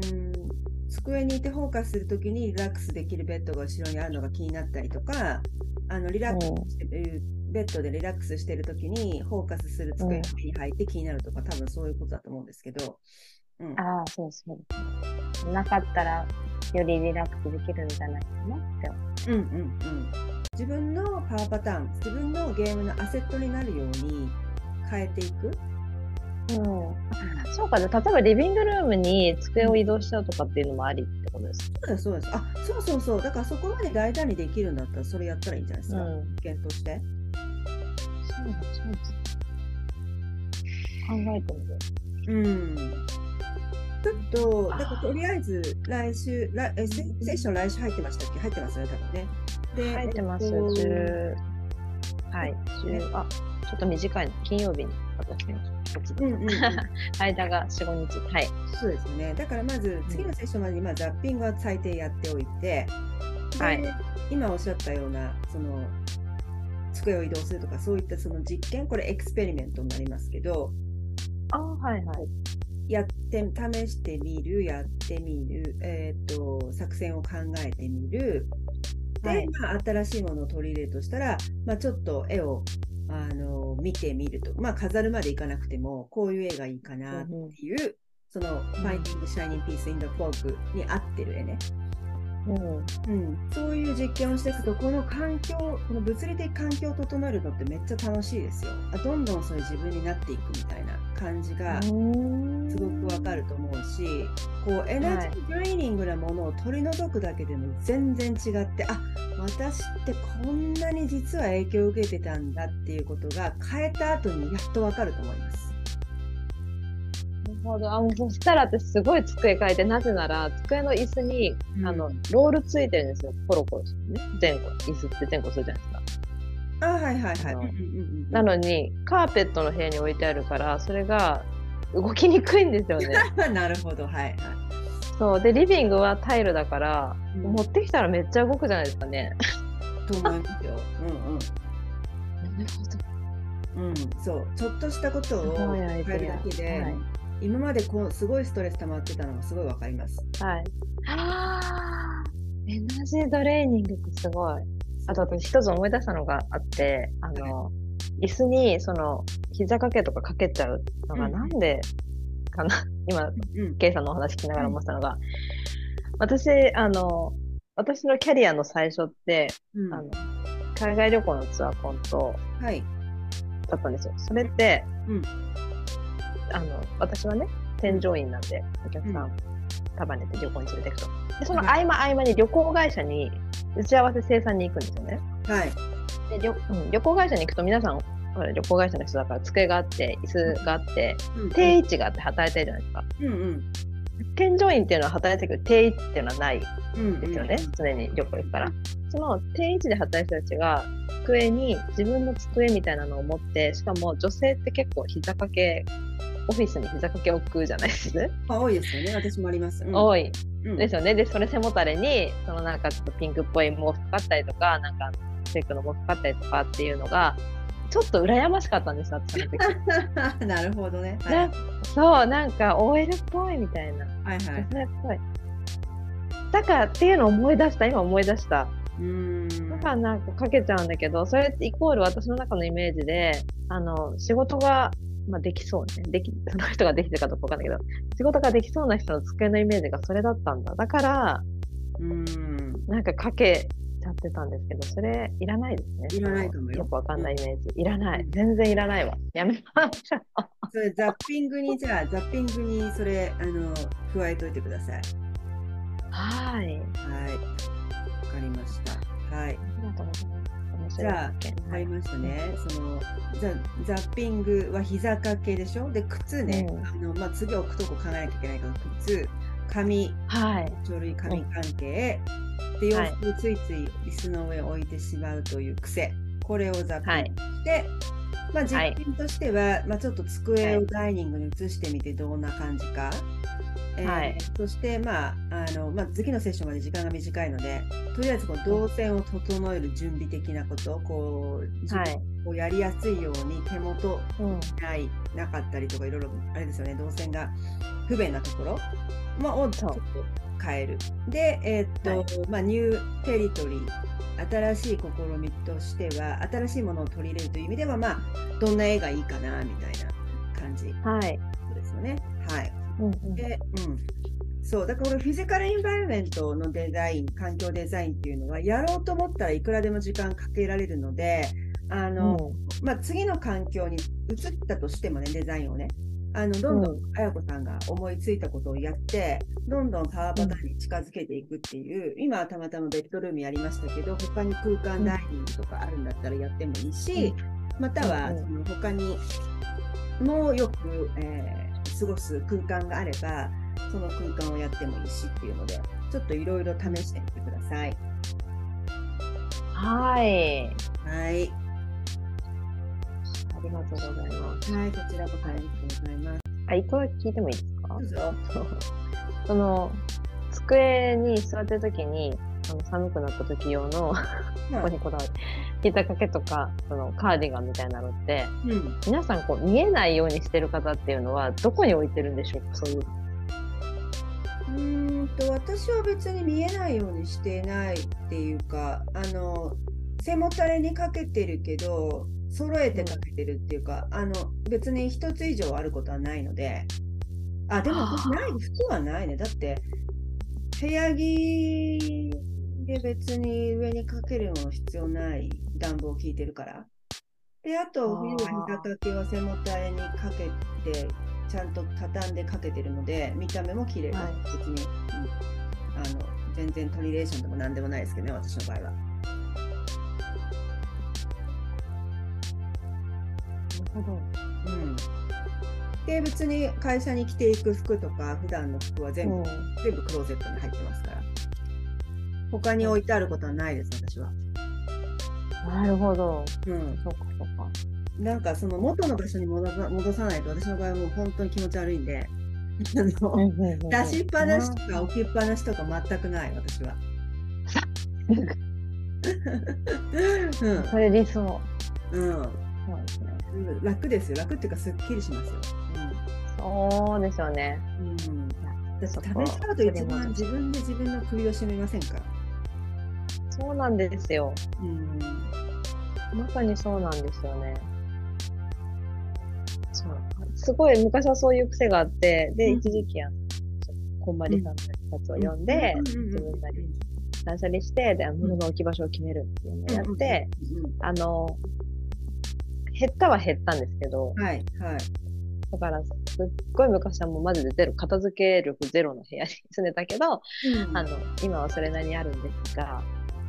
Speaker 2: 机にいてフォーカスするときにリラックスできるベッドが後ろにあるのが気になったりとかあのリラックスしてる、ベッドでリラックスしてるときにフォーカスする机に入って気になるとか、多分そういうことだと思うんですけど、うん、
Speaker 3: ああ、そうそう。なかったら、よりリラックスできるんじゃないかなって。
Speaker 2: うんうんうん、自分のパワーパターン自分のゲームのアセットになるように変えていく、
Speaker 3: うん。そうか、例えばリビングルームに机を移動しちゃうとかっていうのもありってことですか？
Speaker 2: そうですそうですあそうそうそうだからそこまで大胆にできるんだったらそれやったらいいんじゃないですか、
Speaker 3: うん。
Speaker 2: 検討して。
Speaker 3: 考えてみる。
Speaker 2: うんちょっと、だからとりあえず来週、来えセセッション来週入ってましたっけ入ってますよね、多分ね。で
Speaker 3: 入ってます。
Speaker 2: えっと
Speaker 3: 10はい、10あ、ちょっと短いの。金曜日に私の
Speaker 2: うんうんうん、(laughs)
Speaker 3: 間が4、5日。はい。
Speaker 2: そうですね。だからまず次のセッションまでにまあザッピングは最低やっておいて、で
Speaker 3: はい
Speaker 2: 今おっしゃったようなその机を移動するとかそういったその実験、これエクスペリメントになりますけど、
Speaker 3: あはいはい。
Speaker 2: やって試してみる、やってみる、えー、と作戦を考えてみる。で、
Speaker 3: はい
Speaker 2: まあ、新しいものを取り入れるとしたら、まあ、ちょっと絵をあの見てみると、まあ、飾るまでいかなくても、こういう絵がいいかなっていう、その、Finding Shining Piece in the Fog に合ってる絵ね。
Speaker 3: うん。
Speaker 2: うん、そういう実験をしていくと、この環境、この物理的環境を整えるのってめっちゃ楽しいですよ。あどんどんそういう自分になっていくみたいな感じがすごくわかると思うし、こうエナジードレーニングなものを取り除くだけでも全然違って、あ私ってこんなに実は影響を受けてたんだっていうことが変えた後にやっとわかると思います。
Speaker 3: ほど。あ、もうそしたら私すごい机変えて、なぜなら、机の椅子に、あの、ロールついてるんですよ。コロコロするね。前後、椅子って前後するじゃないですか。
Speaker 2: あはいはいはい。
Speaker 3: なのに、カーペットの部屋に置いてあるから、それが動きにくいんですよね。(laughs)
Speaker 2: なるほど、はいはい。
Speaker 3: そう。で、リビングはタイルだから、
Speaker 2: うん
Speaker 3: 持ってきたらめっちゃ動くじゃないですかね。
Speaker 2: と思いますよ。うんうん。(laughs)
Speaker 3: なるほど。
Speaker 2: うん、そうちょっとしたこと
Speaker 3: す
Speaker 2: を変えるだけで、
Speaker 3: はい
Speaker 2: 今までこうすごいストレス溜まってたのがすごいわかります。
Speaker 3: はい。あーエナジートレーニングってすごい。あと私一つ思い出したのがあって、あの、椅子にその膝掛けとかかけちゃうのが
Speaker 2: うん
Speaker 3: なんでかな、(laughs) 今、
Speaker 2: うん、
Speaker 3: ケイさんのお話聞きながら思ってたのが、私、あの、私のキャリアの最初って、
Speaker 2: うん
Speaker 3: あの、海外旅行のツアーコント
Speaker 2: はい。
Speaker 3: だったんですよ。それって、
Speaker 2: うん
Speaker 3: あの、私はね、添乗員なんで、お客さん、
Speaker 2: うん
Speaker 3: 束ねて旅行に連れていくと。で、その合間合間に旅行会社に打ち合わせ生産に行くんですよね。
Speaker 2: はい。
Speaker 3: で、旅,、うん、旅行会社に行くと皆さん、ほら旅行会社の人だから机があって、椅子があって、
Speaker 2: うん
Speaker 3: 定位置があって働いてるじゃないですか。
Speaker 2: うんうん
Speaker 3: 添乗員っていうのは働いてるけど、定位置っていうのはない
Speaker 2: うん
Speaker 3: ですよね、常に旅行行くから。その定位置で働いてる人たちが、机に自分の机みたいなのを持って、しかも女性って結構膝掛け、オフィスに膝掛け置くじゃないです？か。
Speaker 2: あ多いですよね。私もあります。うん
Speaker 3: 多い
Speaker 2: うん
Speaker 3: ですよね。で、それ背もたれに、そのなんかちょっとピンクっぽい毛布かかったりとか、なんかチェックの毛布かかったりとかっていうのが、ちょっと羨ましかったんです、私の時。(laughs)
Speaker 2: なるほどね。はい
Speaker 3: なそう、なんか OL っぽいみたいな。
Speaker 2: はいはい
Speaker 3: 女。性っぽい。だからっていうのを思い出した、今思い出した。
Speaker 2: うん
Speaker 3: だからなんかかけちゃうんだけど、それってイコール私の中のイメージで、あの、仕事が、まあ、できそうね。でき、(laughs) その人ができてるかどうかわかんないけど、仕事ができそうな人の机のイメージがそれだったんだ。だから、
Speaker 2: うん
Speaker 3: なんかかけちゃってたんですけど、それいらないですね。
Speaker 2: いらないかもよ
Speaker 3: よくわかんないイメージ。いらない。全然いらないわ。やめましょう。
Speaker 2: それザッピングにじゃあザッピングにそれあの加えといてください。
Speaker 3: はい。
Speaker 2: はい。わかりました。はい。
Speaker 3: ありがとうございます。面
Speaker 2: じゃあ
Speaker 3: 白い発見。
Speaker 2: わかりましたね。そのザザッピングは膝掛けでしょ？で靴ね、
Speaker 3: うん。
Speaker 2: あのまあ、次置くとこ考えなきゃいけないから靴。紙
Speaker 3: はい。
Speaker 2: 書類紙関係、で洋
Speaker 3: はい
Speaker 2: 服をついつい椅子の上に置いてしまうという癖。これをザッピ
Speaker 3: はい。
Speaker 2: ングして、まあ、
Speaker 3: はい。
Speaker 2: 実験としては、まあ、ちょっと机をダイニングに移してみてどんな感じか。えー
Speaker 3: はい
Speaker 2: そして、まああのまあ、次のセッションまで時間が短いのでとりあえずこの動線を整える準備的なことこう
Speaker 3: はい。
Speaker 2: こうやりやすいように手元
Speaker 3: うん。
Speaker 2: ないなかったりとかいろいろあれですよね動線が不便なところ、まあ、をちょっと変える。で、えーっとまあ、ニューテリトリー新しい試みとしては新しいものを取り入れるという意味では、まあ、どんな絵がいいかなみたいな感じ
Speaker 3: はい。
Speaker 2: ですよね。はい、
Speaker 3: うんうん。
Speaker 2: で、うん。そうだからこれフィジカルインバイロメントのデザイン環境デザインっていうのはやろうと思ったらいくらでも時間かけられるのであの、まあ、次の環境に移ったとしてもね、デザインをね、あのどんどん
Speaker 3: う
Speaker 2: 綾子さんが思いついたことをやって、どんどんパワーパターンに近づけていくっていう、今はたまたまベッドルームやりましたけど、他に空間ダイニングとかあるんだったらやってもいいし、または
Speaker 3: うん。
Speaker 2: その他にもうよく、えー過ごす空間があれば、その空間をやってもいいしっていうので、ちょっといろいろ試してみてください。
Speaker 3: はい。
Speaker 2: はい。
Speaker 3: ありがとうございます。
Speaker 2: はい、こちらこそありがとうございます。
Speaker 3: あ、一個聞いてもいいですか？
Speaker 2: どうぞ。(laughs)
Speaker 3: その、机に座ってるときに、あの寒くなった時用の、ここにこだわり、膝掛けとか、そのカーディガンみたいなのって、
Speaker 2: うん。
Speaker 3: 皆さんこう見えないようにしてる方っていうのは、どこに置いてるんでしょうか？そういう。
Speaker 2: うーんと私は別に見えないようにしてないっていうかあの背もたれにかけてるけど揃えてかけてるっていうか、あの別に一つ以上あることはないので。あでもない服はないね。だって部屋着で別に上にかけるもの必要ない暖房効いてるから。であと冬は膝掛けは背もたれにかけてちゃんと畳んでかけてるので見た目も綺麗。だ、
Speaker 3: はい。
Speaker 2: 別に、うんあの全然トリレーションでも何でもないですけどね私の場合は。
Speaker 3: なるほど。
Speaker 2: うん、で別に会社に着ていく服とか普段の服は全部、
Speaker 3: うん。
Speaker 2: 全部クローゼットに入ってますから他に置いてあることはないです私は。
Speaker 3: なるほど。
Speaker 2: うん、
Speaker 3: そうかそうか。
Speaker 2: なんかその元の場所に戻さ戻さないと私の場合はもう本当に気持ち悪いんで出しっぱなしとか置きっぱなしとか全くない私は。うん
Speaker 3: それ理想。
Speaker 2: うん
Speaker 3: そうですね。
Speaker 2: うん楽ですよ楽っていうかすっきりしますよ。
Speaker 3: そうですよね。
Speaker 2: うんうん、だって
Speaker 3: そこ
Speaker 2: 食べちゃうと一番自分で自分の首を絞めませんか、
Speaker 3: そうなんですよ。
Speaker 2: うん、
Speaker 3: まさにそうなんですよね。そう。すごい昔はそういう癖があって、で、
Speaker 2: うん。
Speaker 3: 一時期あの、こんまりさんのやつを読んで、
Speaker 2: うん。うんうん
Speaker 3: 自分なりに断捨離して、で、物の置き場所を決めるっていうのをやって、あの、減ったは減ったんですけど、
Speaker 2: はいはい。
Speaker 3: だから、すっごい昔はもうマジでゼロ、片付け力ゼロの部屋に住んでたけど、あの、今はそれなりにあるんですが、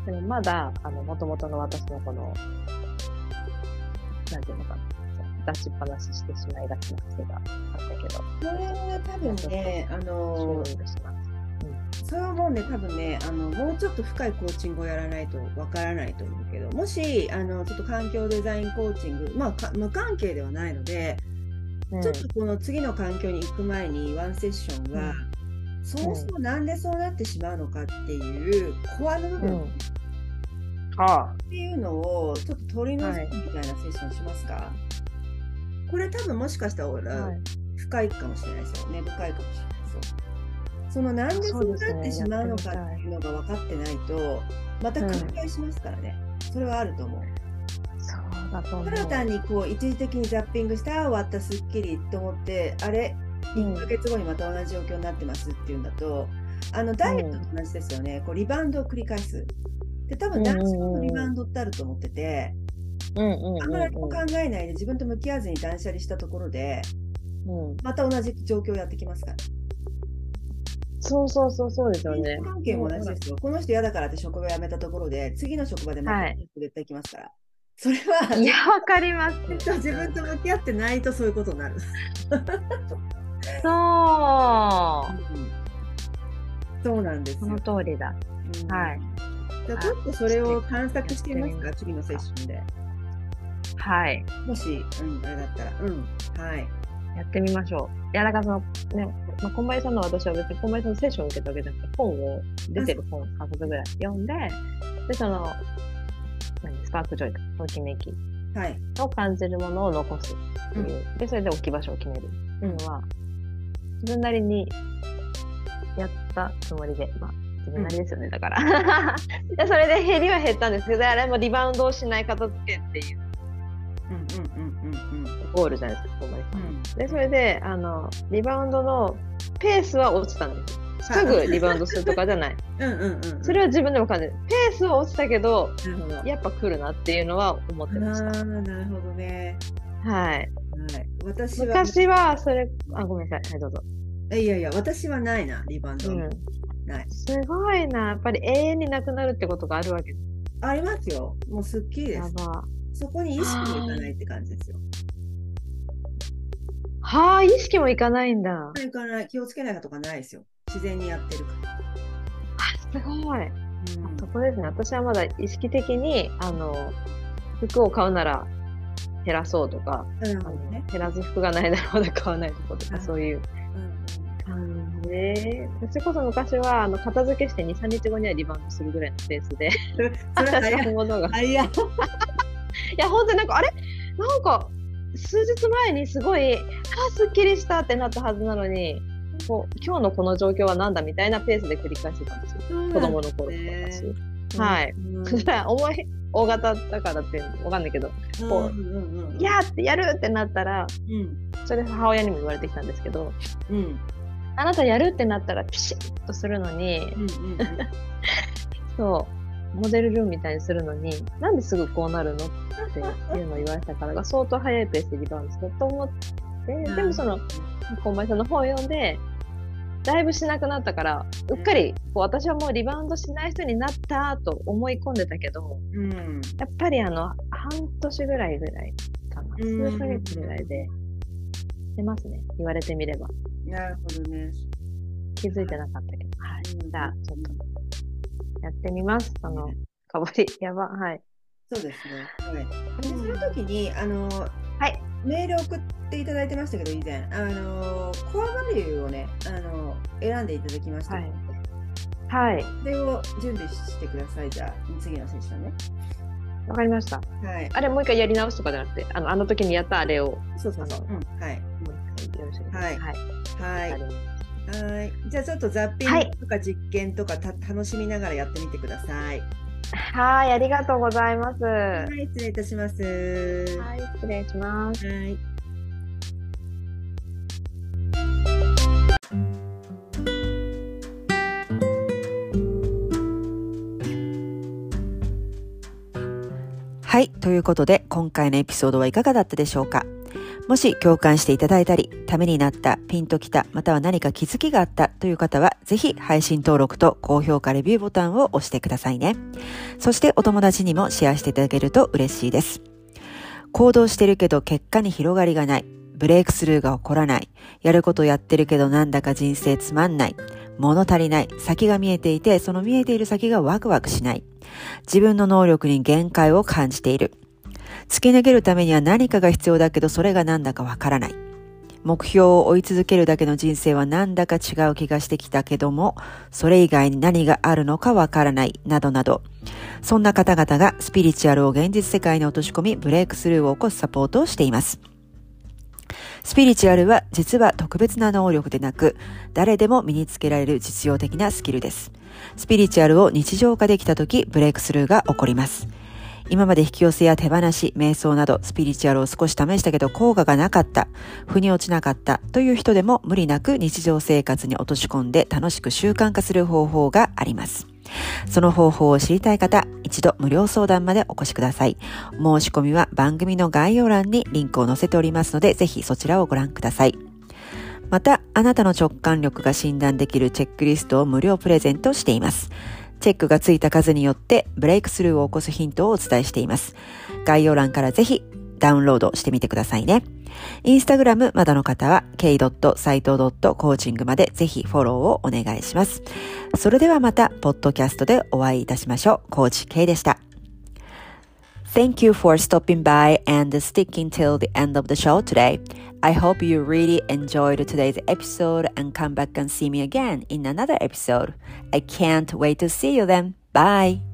Speaker 3: でもまだ、あの、元々の私のこの、なんていうのかな、出しっぱなししてしまいがちな癖があったけど、
Speaker 2: それは多分ねあ
Speaker 3: 収
Speaker 2: の。それはもうね多分ねあのもうちょっと深いコーチングをやらないとわからないと思うけどもしあのちょっと環境デザインコーチングまあか無関係ではないので、
Speaker 3: うん。
Speaker 2: ちょっとこの次の環境に行く前にワンセッションは、そもそもなんでそうなってしまうのかっていうコアの部分、
Speaker 3: うん。あ
Speaker 2: っていうのをちょっと取り除くみたいなセッションしますか、これ多分もしかしたら。深いかもしれないですよ。ね深いかもしれない。そう。そのなんでそうなってしまうのかっていうのが分かってないとまた繰り返しますからね、それはあると思う。
Speaker 3: そうだと思う。
Speaker 2: ただ単にこう一時的にザッピングしてああ終わったすっきりと思ってあれ？1ヶ月後にまた同じ状況になってますっていうんだと、あのダイエットと同じですよね、こうリバウンドを繰り返す。で多分男子のリバウンドってあると思ってて、あんまり考えないで自分と向き合わずに断捨離したところで
Speaker 3: うん
Speaker 2: また同じ状況やってきますから。
Speaker 3: そうそうそうそうですよね
Speaker 2: 関係も同じですよ。この人嫌だからって職場辞めたところで次の職場でまた
Speaker 3: はい
Speaker 2: 絶対来ますから。それは、
Speaker 3: いや、わかります。
Speaker 2: 自分と向き合ってないとそういうことになる。
Speaker 3: そう。
Speaker 2: そうなんです
Speaker 3: そ
Speaker 2: よ
Speaker 3: の。通りだ。
Speaker 2: うん
Speaker 3: はい。
Speaker 2: じゃあちょっとそれを探索してみますか、次のセッションで。
Speaker 3: はい。
Speaker 2: もし、うん、あれだったら。うん。はい。
Speaker 3: やってみましょう。いや、だからその、ね、まあ、こんまりさんの私は別にこんまりさんのセッションを受けたわけじゃなくて、本を、出てる本を3冊ぐらい読んで、で、その、何スパークジョイか、ときめき
Speaker 2: はい。
Speaker 3: を感じるものを残すっていう。で、それで置き場所を決めるっていうのは、自分なりにやったつもりで、まあ、自分なりですよね、だから。(laughs) でそれで減りは減ったんですけど、あれもリバウンドをしない片付けっていう
Speaker 2: うんうんうんうんうん。
Speaker 3: ゴールじゃないですか、こんまりさん。
Speaker 2: うん
Speaker 3: で、それで、あの、リバウンドのペースは落ちたんです。すぐリバウンドするとかじゃない。(laughs)
Speaker 2: うんうんうん。
Speaker 3: それは自分でも感じる。ペースは落ちたけど、
Speaker 2: なるほど。
Speaker 3: やっぱ来るなっていうのは思ってまし
Speaker 2: ああ、なるほどね。
Speaker 3: た。はい。
Speaker 2: はい。私は。
Speaker 3: 昔は、それ、あ、ごめんなさい。はい、どうぞ。
Speaker 2: いやいや、私はないな、リバウンド。
Speaker 3: うん。
Speaker 2: ない。
Speaker 3: すごいな。やっぱり永遠になくなるってことがあるわけ。
Speaker 2: ありますよ。もうすっきりです。
Speaker 3: やば。
Speaker 2: そこに意識もいかないって感じですよ。
Speaker 3: はあ、意識もいかないんだ。
Speaker 2: いかない、気をつけないとかないですよ。自然にやってるから。
Speaker 3: あ、すごい。
Speaker 2: うん
Speaker 3: そこですね。私はまだ意識的に、あの、服を買うなら減らそうとか、あの
Speaker 2: なるほどね。
Speaker 3: 減らず服がないならまだ買わないとことか、
Speaker 2: はい
Speaker 3: そういう
Speaker 2: うん
Speaker 3: 感じで、それこそ昔はあの片付けして2、3日後にはリバウンドするぐらいのペースで、(laughs)
Speaker 2: い。(laughs)
Speaker 3: が。い。(laughs) や、本当になんか、あれ？なんか、数日前にすごい、あー、すっきりしたってなったはずなのに、こう今日のこの状況はなんだみたいなペースで繰り返してたんですよ。子供の頃とか私。はい。
Speaker 2: うん
Speaker 3: そしたら、重い大型だからってわかんないけど、こう
Speaker 2: うんうんうん
Speaker 3: いやーってやるってなったら、
Speaker 2: うん。
Speaker 3: それ母親にも言われてきたんですけど、
Speaker 2: うん。
Speaker 3: あなたやるってなったらピシッとするのに、
Speaker 2: うんうん
Speaker 3: そう、モデルルームみたいにするのに、なんですぐこうなるの？っていうのを言われたからが相当早いペースでリバウンドすると思って、
Speaker 2: うん
Speaker 3: でもその、こん。まりさんの本を読んで、だいぶしなくなったから、うっかりこう私はもうリバウンドしない人になったと思い込んでたけど、
Speaker 2: うん
Speaker 3: やっぱりあの、半年ぐらいぐらいかな。
Speaker 2: うん
Speaker 3: 数ヶ月ぐらいで、出ますね。言われてみれば。
Speaker 2: なるほどね。
Speaker 3: 気づいてなかったけど。はい。
Speaker 2: うん
Speaker 3: じゃあ、ちょっと、やってみます。あの、かぶり、やば、はい。
Speaker 2: そうですね。はい。でその時にあの
Speaker 3: はい。
Speaker 2: メール送っていただいてましたけど以前あのコアバリューをねあの選んでいただきましたので、
Speaker 3: はい。
Speaker 2: それを準備してくださいじゃあ次のセッションね。
Speaker 3: わかりました。
Speaker 2: はい。
Speaker 3: あれ、もう一回やり直すとかじゃなくて、あの、あの時にやったあれを、
Speaker 2: そうそうそう。うん、はい。
Speaker 3: もう一回よろしいですか
Speaker 2: はい
Speaker 3: はい。
Speaker 2: はい。じゃあちょっとザッピン
Speaker 3: はい
Speaker 2: グとか実験とかた楽しみながらやってみてください。
Speaker 3: はい、ありがとうございます。は
Speaker 2: はい、失礼いたします。
Speaker 3: い、失礼します。
Speaker 2: はい。
Speaker 1: はい。ということで、今回のエピソードはいかがだったでしょうか？もし共感していただいたり、ためになった、ピンときた、または何か気づきがあったという方は、ぜひ配信登録と高評価レビューボタンを押してくださいね。そしてお友達にもシェアしていただけると嬉しいです。行動してるけど結果に広がりがない。ブレイクスルーが起こらない。やることやってるけどなんだか人生つまんない。物足りない。先が見えていて、その見えている先がワクワクしない。自分の能力に限界を感じている。突き抜けるためには何かが必要だけどそれが何だかわからない。目標を追い続けるだけの人生はなんだか違う気がしてきたけども、それ以外に何があるのかわからない、などなど。そんな方々がスピリチュアルを現実世界に落とし込み、ブレイクスルーを起こすサポートをしています。スピリチュアルは実は特別な能力でなく、誰でも身につけられる実用的なスキルです。スピリチュアルを日常化できた時、ブレイクスルーが起こります。今まで引き寄せや手放し、瞑想などスピリチュアルを少し試したけど効果がなかった、腑に落ちなかったという人でも無理なく日常生活に落とし込んで楽しく習慣化する方法があります。その方法を知りたい方、一度無料相談までお越しください。申し込みは番組の概要欄にリンクを載せておりますので、ぜひそちらをご覧ください。また、あなたの直感力が診断できるチェックリストを無料プレゼントしています。チェックがついた数によってブレイクスルーを起こすヒントをお伝えしています。概要欄からぜひダウンロードしてみてくださいね。インスタグラムまだの方は k.saito.coaching までぜひフォローをお願いします。それではまた、ポッドキャストでお会いいたしましょう。コーチ K でした。Thank you for stopping by and sticking till the end of the show today. I hope you really enjoyed today's episode and come back and see me again in another episode. I can't wait to see you then. Bye.